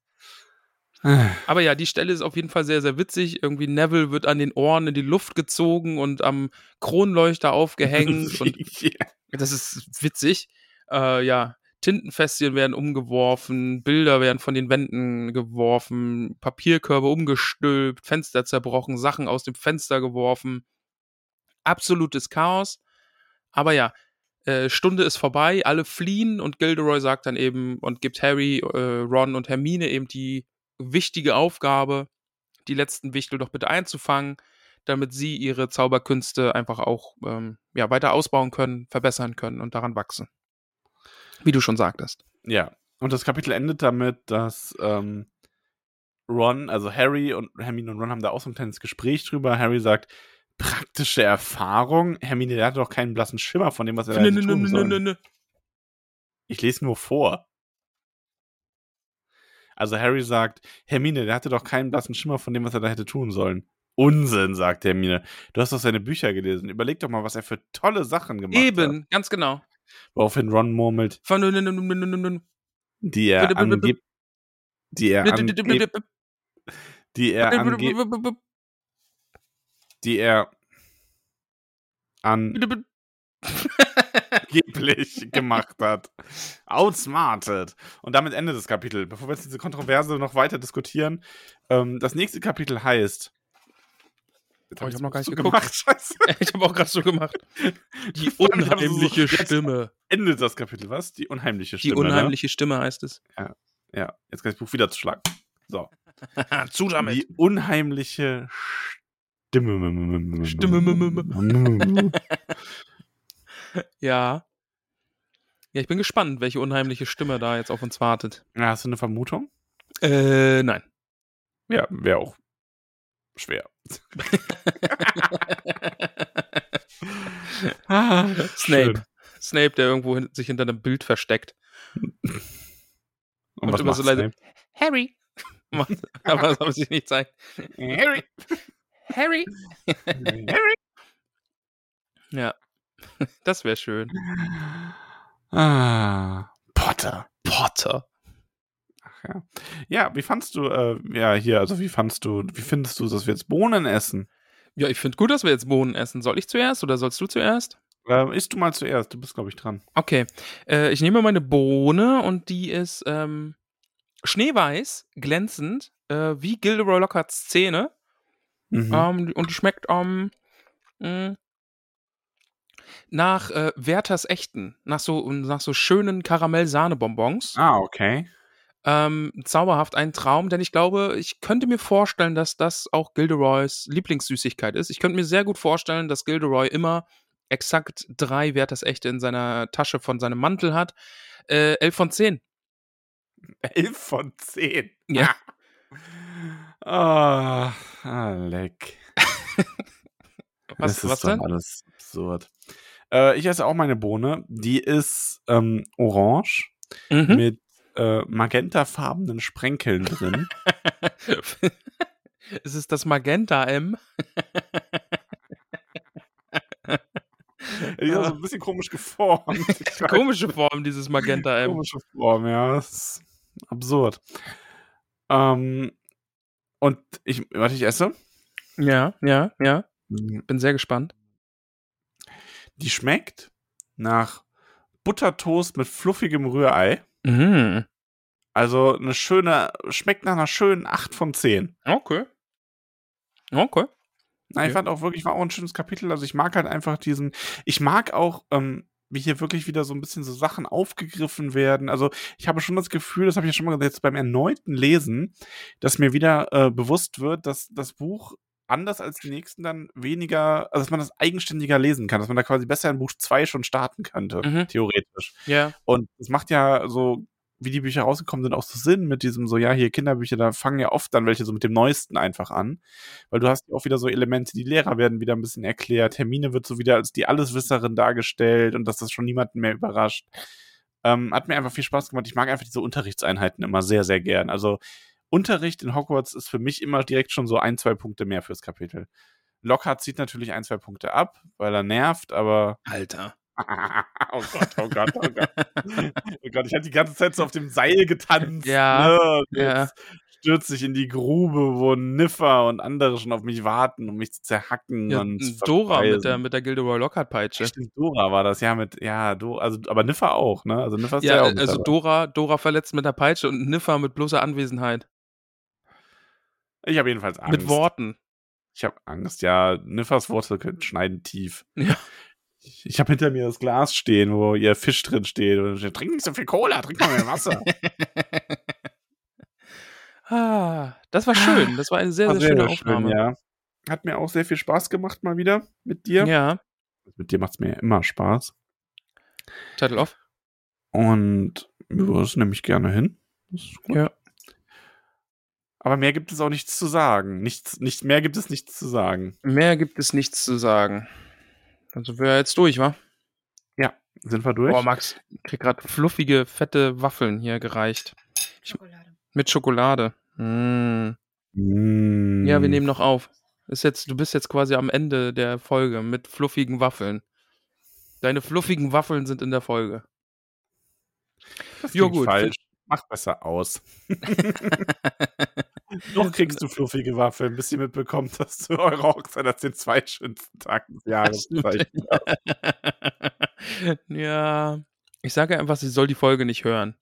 Speaker 1: [SIGHS] Aber ja, die Stelle ist auf jeden Fall sehr, sehr witzig. Irgendwie Neville wird an den Ohren in die Luft gezogen und am Kronleuchter aufgehängt. [LAUGHS] und das ist witzig. Äh, ja, Tintenfässchen werden umgeworfen, Bilder werden von den Wänden geworfen, Papierkörbe umgestülpt, Fenster zerbrochen, Sachen aus dem Fenster geworfen. Absolutes Chaos. Aber ja, äh, Stunde ist vorbei, alle fliehen und Gilderoy sagt dann eben und gibt Harry, äh, Ron und Hermine eben die wichtige Aufgabe, die letzten Wichtel doch bitte einzufangen, damit sie ihre Zauberkünste einfach auch ähm, ja, weiter ausbauen können, verbessern können und daran wachsen. Wie du schon sagtest.
Speaker 2: Ja, und das Kapitel endet damit, dass ähm, Ron, also Harry und Hermine und Ron haben da auch so ein kleines Gespräch drüber. Harry sagt, praktische Erfahrung? Hermine, der hat doch keinen blassen Schimmer von dem, was er da
Speaker 1: nö,
Speaker 2: tun
Speaker 1: nö,
Speaker 2: sollen.
Speaker 1: nö, nö.
Speaker 2: Ich lese nur vor. Also Harry sagt, Hermine, der hatte doch keinen blassen Schimmer von dem, was er da hätte tun sollen. Unsinn, sagt Hermine. Du hast doch seine Bücher gelesen. Überleg doch mal, was er für tolle Sachen gemacht hat.
Speaker 1: Eben, ganz genau.
Speaker 2: Woraufhin Ron murmelt, die er angibt, die er
Speaker 1: bitte,
Speaker 2: die er
Speaker 1: bitte,
Speaker 2: die er angeblich gemacht hat. Outsmarted. Und damit endet das Kapitel. Bevor wir jetzt diese Kontroverse noch weiter diskutieren, ähm, das nächste Kapitel heißt. Jetzt
Speaker 1: Oh, ich
Speaker 2: das
Speaker 1: hab noch gar nicht
Speaker 2: so
Speaker 1: geguckt.
Speaker 2: gemacht. [LAUGHS] Scheiße. [LAUGHS]
Speaker 1: Ich habe auch gerade so gemacht. Die [LAUGHS]
Speaker 2: ich hab
Speaker 1: unheimliche Stimme.
Speaker 2: Endet das Kapitel, was? Die unheimliche
Speaker 1: Die
Speaker 2: Stimme.
Speaker 1: unheimliche Stimme heißt es.
Speaker 2: Ne? Ja, jetzt kann ich das Buch wieder zuschlagen. So.
Speaker 1: Zu damit.
Speaker 2: Die unheimliche Stimme.
Speaker 1: Stimme. Ja. Ja, ich bin gespannt, welche unheimliche Stimme da jetzt auf uns wartet.
Speaker 2: Ja, hast du eine Vermutung?
Speaker 1: Äh, nein.
Speaker 2: Ja, wäre auch schwer. [LAUGHS] ah,
Speaker 1: Snape. Snape, der irgendwo hin, sich hinter einem Bild versteckt.
Speaker 2: Und,
Speaker 1: Und
Speaker 2: was
Speaker 1: immer so leise? Harry. [LAUGHS] Aber das soll sich nicht zeigen.
Speaker 2: Harry.
Speaker 1: Harry.
Speaker 2: Harry. [LAUGHS]
Speaker 1: Ja. Das wäre schön.
Speaker 2: Ah, Potter.
Speaker 1: Potter.
Speaker 2: Ach ja. Ja, wie fandst du, äh, ja, hier, also wie fandst du, wie findest du, dass wir jetzt Bohnen essen?
Speaker 1: Ja, ich finde gut, dass wir jetzt Bohnen essen. Soll ich zuerst oder sollst du zuerst?
Speaker 2: Ähm, isst du mal zuerst, du bist, glaube ich, dran.
Speaker 1: Okay. Äh, ich nehme meine Bohne und die ist ähm, schneeweiß, glänzend, äh, wie Gilderoy Lockharts Zähne.
Speaker 2: Mhm.
Speaker 1: Ähm, und die schmeckt ähm, mh, nach äh, Werthers Echten, nach so, nach so schönen Karamell-Sahne-Bonbons.
Speaker 2: ah, okay.
Speaker 1: Ähm, zauberhaft ein Traum, denn ich glaube, ich könnte mir vorstellen, dass das auch Gilderoys Lieblingssüßigkeit ist. Ich könnte mir sehr gut vorstellen, dass Gilderoy immer exakt drei Werthers Echte in seiner Tasche von seinem Mantel hat. Äh, 11 von 10.
Speaker 2: 11 [LAUGHS] von 10.
Speaker 1: Ja.
Speaker 2: Ah, ah leck.
Speaker 1: Was,
Speaker 2: das ist
Speaker 1: was denn?
Speaker 2: alles absurd. Äh, ich esse auch meine Bohne. Die ist ähm, orange
Speaker 1: Mhm.
Speaker 2: mit äh, magentafarbenen Sprenkeln drin. [LAUGHS]
Speaker 1: es ist das Magenta M.
Speaker 2: Die ist auch so ein bisschen komisch geformt. [LAUGHS]
Speaker 1: Komische Form, dieses Magenta M.
Speaker 2: komische Form, ja. Das ist absurd. Ähm, und ich, warte, ich esse.
Speaker 1: Ja, ja, ja. Bin sehr gespannt.
Speaker 2: Die schmeckt nach Buttertoast mit fluffigem Rührei.
Speaker 1: Mhm.
Speaker 2: Also eine schöne, schmeckt nach einer schönen 8 von 10.
Speaker 1: Okay. Okay.
Speaker 2: Na, ich
Speaker 1: Ja.
Speaker 2: fand auch wirklich, war auch ein schönes Kapitel. Also ich mag halt einfach diesen, ich mag auch, ähm, wie hier wirklich wieder so ein bisschen so Sachen aufgegriffen werden. Also ich habe schon das Gefühl, das habe ich ja schon mal gesagt, jetzt beim erneuten Lesen, dass mir wieder äh, bewusst wird, dass das Buch anders als die nächsten dann weniger, also dass man das eigenständiger lesen kann, dass man da quasi besser in Buch 2 schon starten könnte,
Speaker 1: Mhm.
Speaker 2: theoretisch.
Speaker 1: Ja.
Speaker 2: Und das macht ja so, wie die Bücher rausgekommen sind, auch so Sinn mit diesem so, ja, hier Kinderbücher, da fangen ja oft dann welche so mit dem Neuesten einfach an. Weil du hast ja auch wieder so Elemente, die Lehrer werden wieder ein bisschen erklärt, Hermine wird so wieder als die Alleswisserin dargestellt und dass das schon niemanden mehr überrascht. Ähm, hat mir einfach viel Spaß gemacht. Ich mag einfach diese Unterrichtseinheiten immer sehr, sehr gern. Also Unterricht in Hogwarts ist für mich immer direkt schon so ein, zwei Punkte mehr fürs Kapitel. Lockhart zieht natürlich ein, zwei Punkte ab, weil er nervt, aber
Speaker 1: Alter. [LAUGHS]
Speaker 2: oh Gott, oh Gott, oh Gott. [LAUGHS] oh Gott, ich hatte die ganze Zeit so auf dem Seil getanzt.
Speaker 1: Ja,
Speaker 2: ne?
Speaker 1: Ja.
Speaker 2: Jetzt stürze ich in die Grube, wo Niffer und andere schon auf mich warten, um mich zu zerhacken
Speaker 1: ja
Speaker 2: und
Speaker 1: Dora mit der, mit der Gilderoy Lockhart Peitsche.
Speaker 2: Stimmt, Dora war das, ja, mit, ja, do, also, aber Niffer auch, ne? Also Niffer ist ja,
Speaker 1: Ja,
Speaker 2: auch
Speaker 1: also. Dora, Dora verletzt mit der Peitsche und Niffer mit bloßer Anwesenheit.
Speaker 2: Ich habe jedenfalls Angst.
Speaker 1: Mit Worten.
Speaker 2: Ich habe Angst, ja. Niffers Worte können schneiden tief.
Speaker 1: Ja.
Speaker 2: Ich, habe hinter mir das Glas stehen, wo ihr Fisch drin steht. Und steht, trink nicht so viel Cola, trink mal mehr Wasser. [LAUGHS]
Speaker 1: ah, das war schön. Das war eine sehr,
Speaker 2: War
Speaker 1: sehr, schöne
Speaker 2: schön,
Speaker 1: Aufnahme.
Speaker 2: ja. Hat mir auch sehr viel Spaß gemacht mal wieder mit dir.
Speaker 1: ja.
Speaker 2: Mit dir macht es mir ja immer Spaß.
Speaker 1: Title off.
Speaker 2: Und ja, das nehme ich gerne hin. Das ist gut.
Speaker 1: Ja.
Speaker 2: Aber mehr gibt es auch nichts zu sagen. Nichts, nicht, mehr gibt es nichts zu sagen.
Speaker 1: Mehr gibt es nichts zu sagen. Also wir jetzt durch, wa?
Speaker 2: Sind wir durch?
Speaker 1: Oh, Max, ich krieg gerade fluffige, fette Waffeln hier gereicht.
Speaker 3: Schokolade.
Speaker 1: Mit Schokolade. Mm.
Speaker 2: Mm.
Speaker 1: Ja, wir nehmen noch auf. Ist jetzt, du bist jetzt quasi am Ende der Folge mit fluffigen Waffeln. Deine fluffigen Waffeln sind in der Folge.
Speaker 2: Das
Speaker 1: Jo, gut.
Speaker 2: falsch. Mach besser aus. [LAUGHS] Noch kriegst du fluffige Waffeln, bis ihr mitbekommt, dass du eure Hochzeit als den zweitschönsten Tag des Jahres bezeichnet [LAUGHS] hast.
Speaker 1: ja, ich sage einfach, sie soll die Folge nicht hören.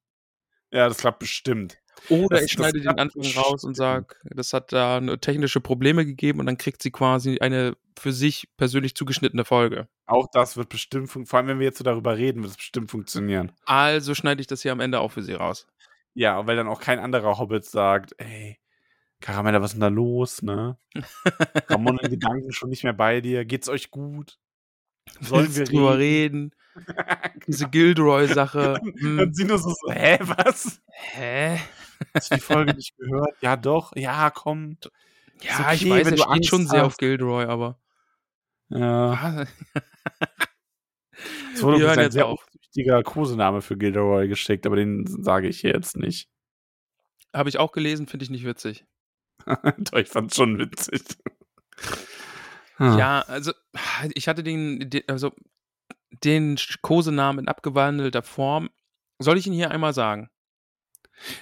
Speaker 2: Ja, das klappt bestimmt.
Speaker 1: Oder
Speaker 2: Das-
Speaker 1: ich schneide den Anfang raus und
Speaker 2: bestimmt.
Speaker 1: sage, das hat da technische Probleme gegeben und dann kriegt sie quasi eine für sich persönlich zugeschnittene Folge.
Speaker 2: Auch das wird bestimmt funktionieren. Vor allem, wenn wir jetzt so darüber reden, wird es bestimmt funktionieren.
Speaker 1: Also schneide ich das hier am Ende auch für sie raus.
Speaker 2: Ja, weil dann auch kein anderer Hobbit sagt, ey, Karamella, was ist denn da los, ne? [LAUGHS] Ramon in Gedanken schon nicht mehr bei dir. Geht's euch gut? Sollen
Speaker 1: Willst
Speaker 2: wir
Speaker 1: drüber
Speaker 2: reden?
Speaker 1: reden? [LAUGHS] Diese Gilderoy-Sache.
Speaker 2: Und
Speaker 1: Hm.
Speaker 2: sie nur so, so hä, was?
Speaker 1: Hä?
Speaker 2: Hast du die Folge nicht [LAUGHS] gehört? Ja, doch. Ja, komm.
Speaker 1: Ja,
Speaker 2: okay,
Speaker 1: ich weiß, er steht
Speaker 2: Angst
Speaker 1: schon sehr auf
Speaker 2: hast.
Speaker 1: Gilderoy, aber.
Speaker 2: Ja.
Speaker 1: Wir hören jetzt
Speaker 2: sehr
Speaker 1: auf.
Speaker 2: Wichtiger Kosename für Gilderoy geschickt, aber den sage ich hier jetzt nicht.
Speaker 1: Habe ich auch gelesen, finde ich nicht witzig. [LAUGHS]
Speaker 2: Doch, ich fand's schon witzig. Ah.
Speaker 1: Ja, also ich hatte den, den also den Kosenamen in abgewandelter Form. Soll ich ihn hier einmal sagen?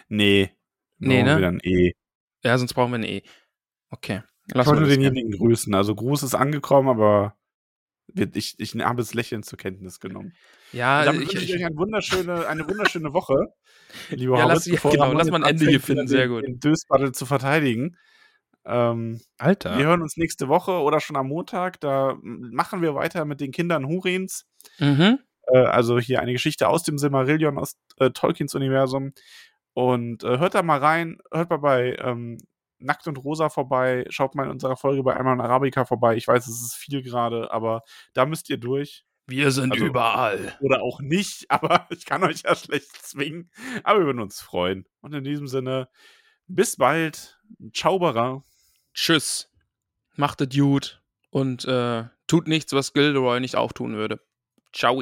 Speaker 2: Nee.
Speaker 1: Nee, ne?
Speaker 2: wir Dann eh.
Speaker 1: Ja, sonst brauchen wir ein E. Okay.
Speaker 2: Ich
Speaker 1: Lass
Speaker 2: wollte nur
Speaker 1: das gerne.
Speaker 2: denjenigen grüßen. Also Gruß ist angekommen, aber ich, ich habe es lächelnd zur Kenntnis genommen.
Speaker 1: Ja, ich,
Speaker 2: wünsche ich
Speaker 1: ich,
Speaker 2: euch eine wunderschöne, eine wunderschöne Woche. [LAUGHS] Liebe
Speaker 1: Ja, lass-
Speaker 2: Hobbits,
Speaker 1: ja,
Speaker 2: bevor
Speaker 1: genau, lass mal ein Ende hier finden, sehr gut.
Speaker 2: Den Dösbattle zu verteidigen. Ähm,
Speaker 1: Alter.
Speaker 2: Wir hören uns nächste Woche oder schon am Montag. Da machen wir weiter mit den Kindern Hurins.
Speaker 1: Mhm.
Speaker 2: Äh, also hier eine Geschichte aus dem Silmarillion, aus äh, Tolkiens Universum. Und äh, hört da mal rein. Hört mal bei ähm, Nackt und Rosa vorbei. Schaut mal in unserer Folge bei Einmal und Arabica vorbei. Ich weiß, es ist viel gerade, aber da müsst ihr durch.
Speaker 1: Wir sind
Speaker 2: Also-
Speaker 1: überall.
Speaker 2: Oder auch nicht, [LAUGHS] aber ich kann euch ja schlecht zwingen. Aber wir würden uns freuen. Und in diesem Sinne, bis bald. Ciao, Bara.
Speaker 1: Tschüss. Macht es gut. Und äh, tut nichts, was Gilderoy nicht auch tun würde. Ciao.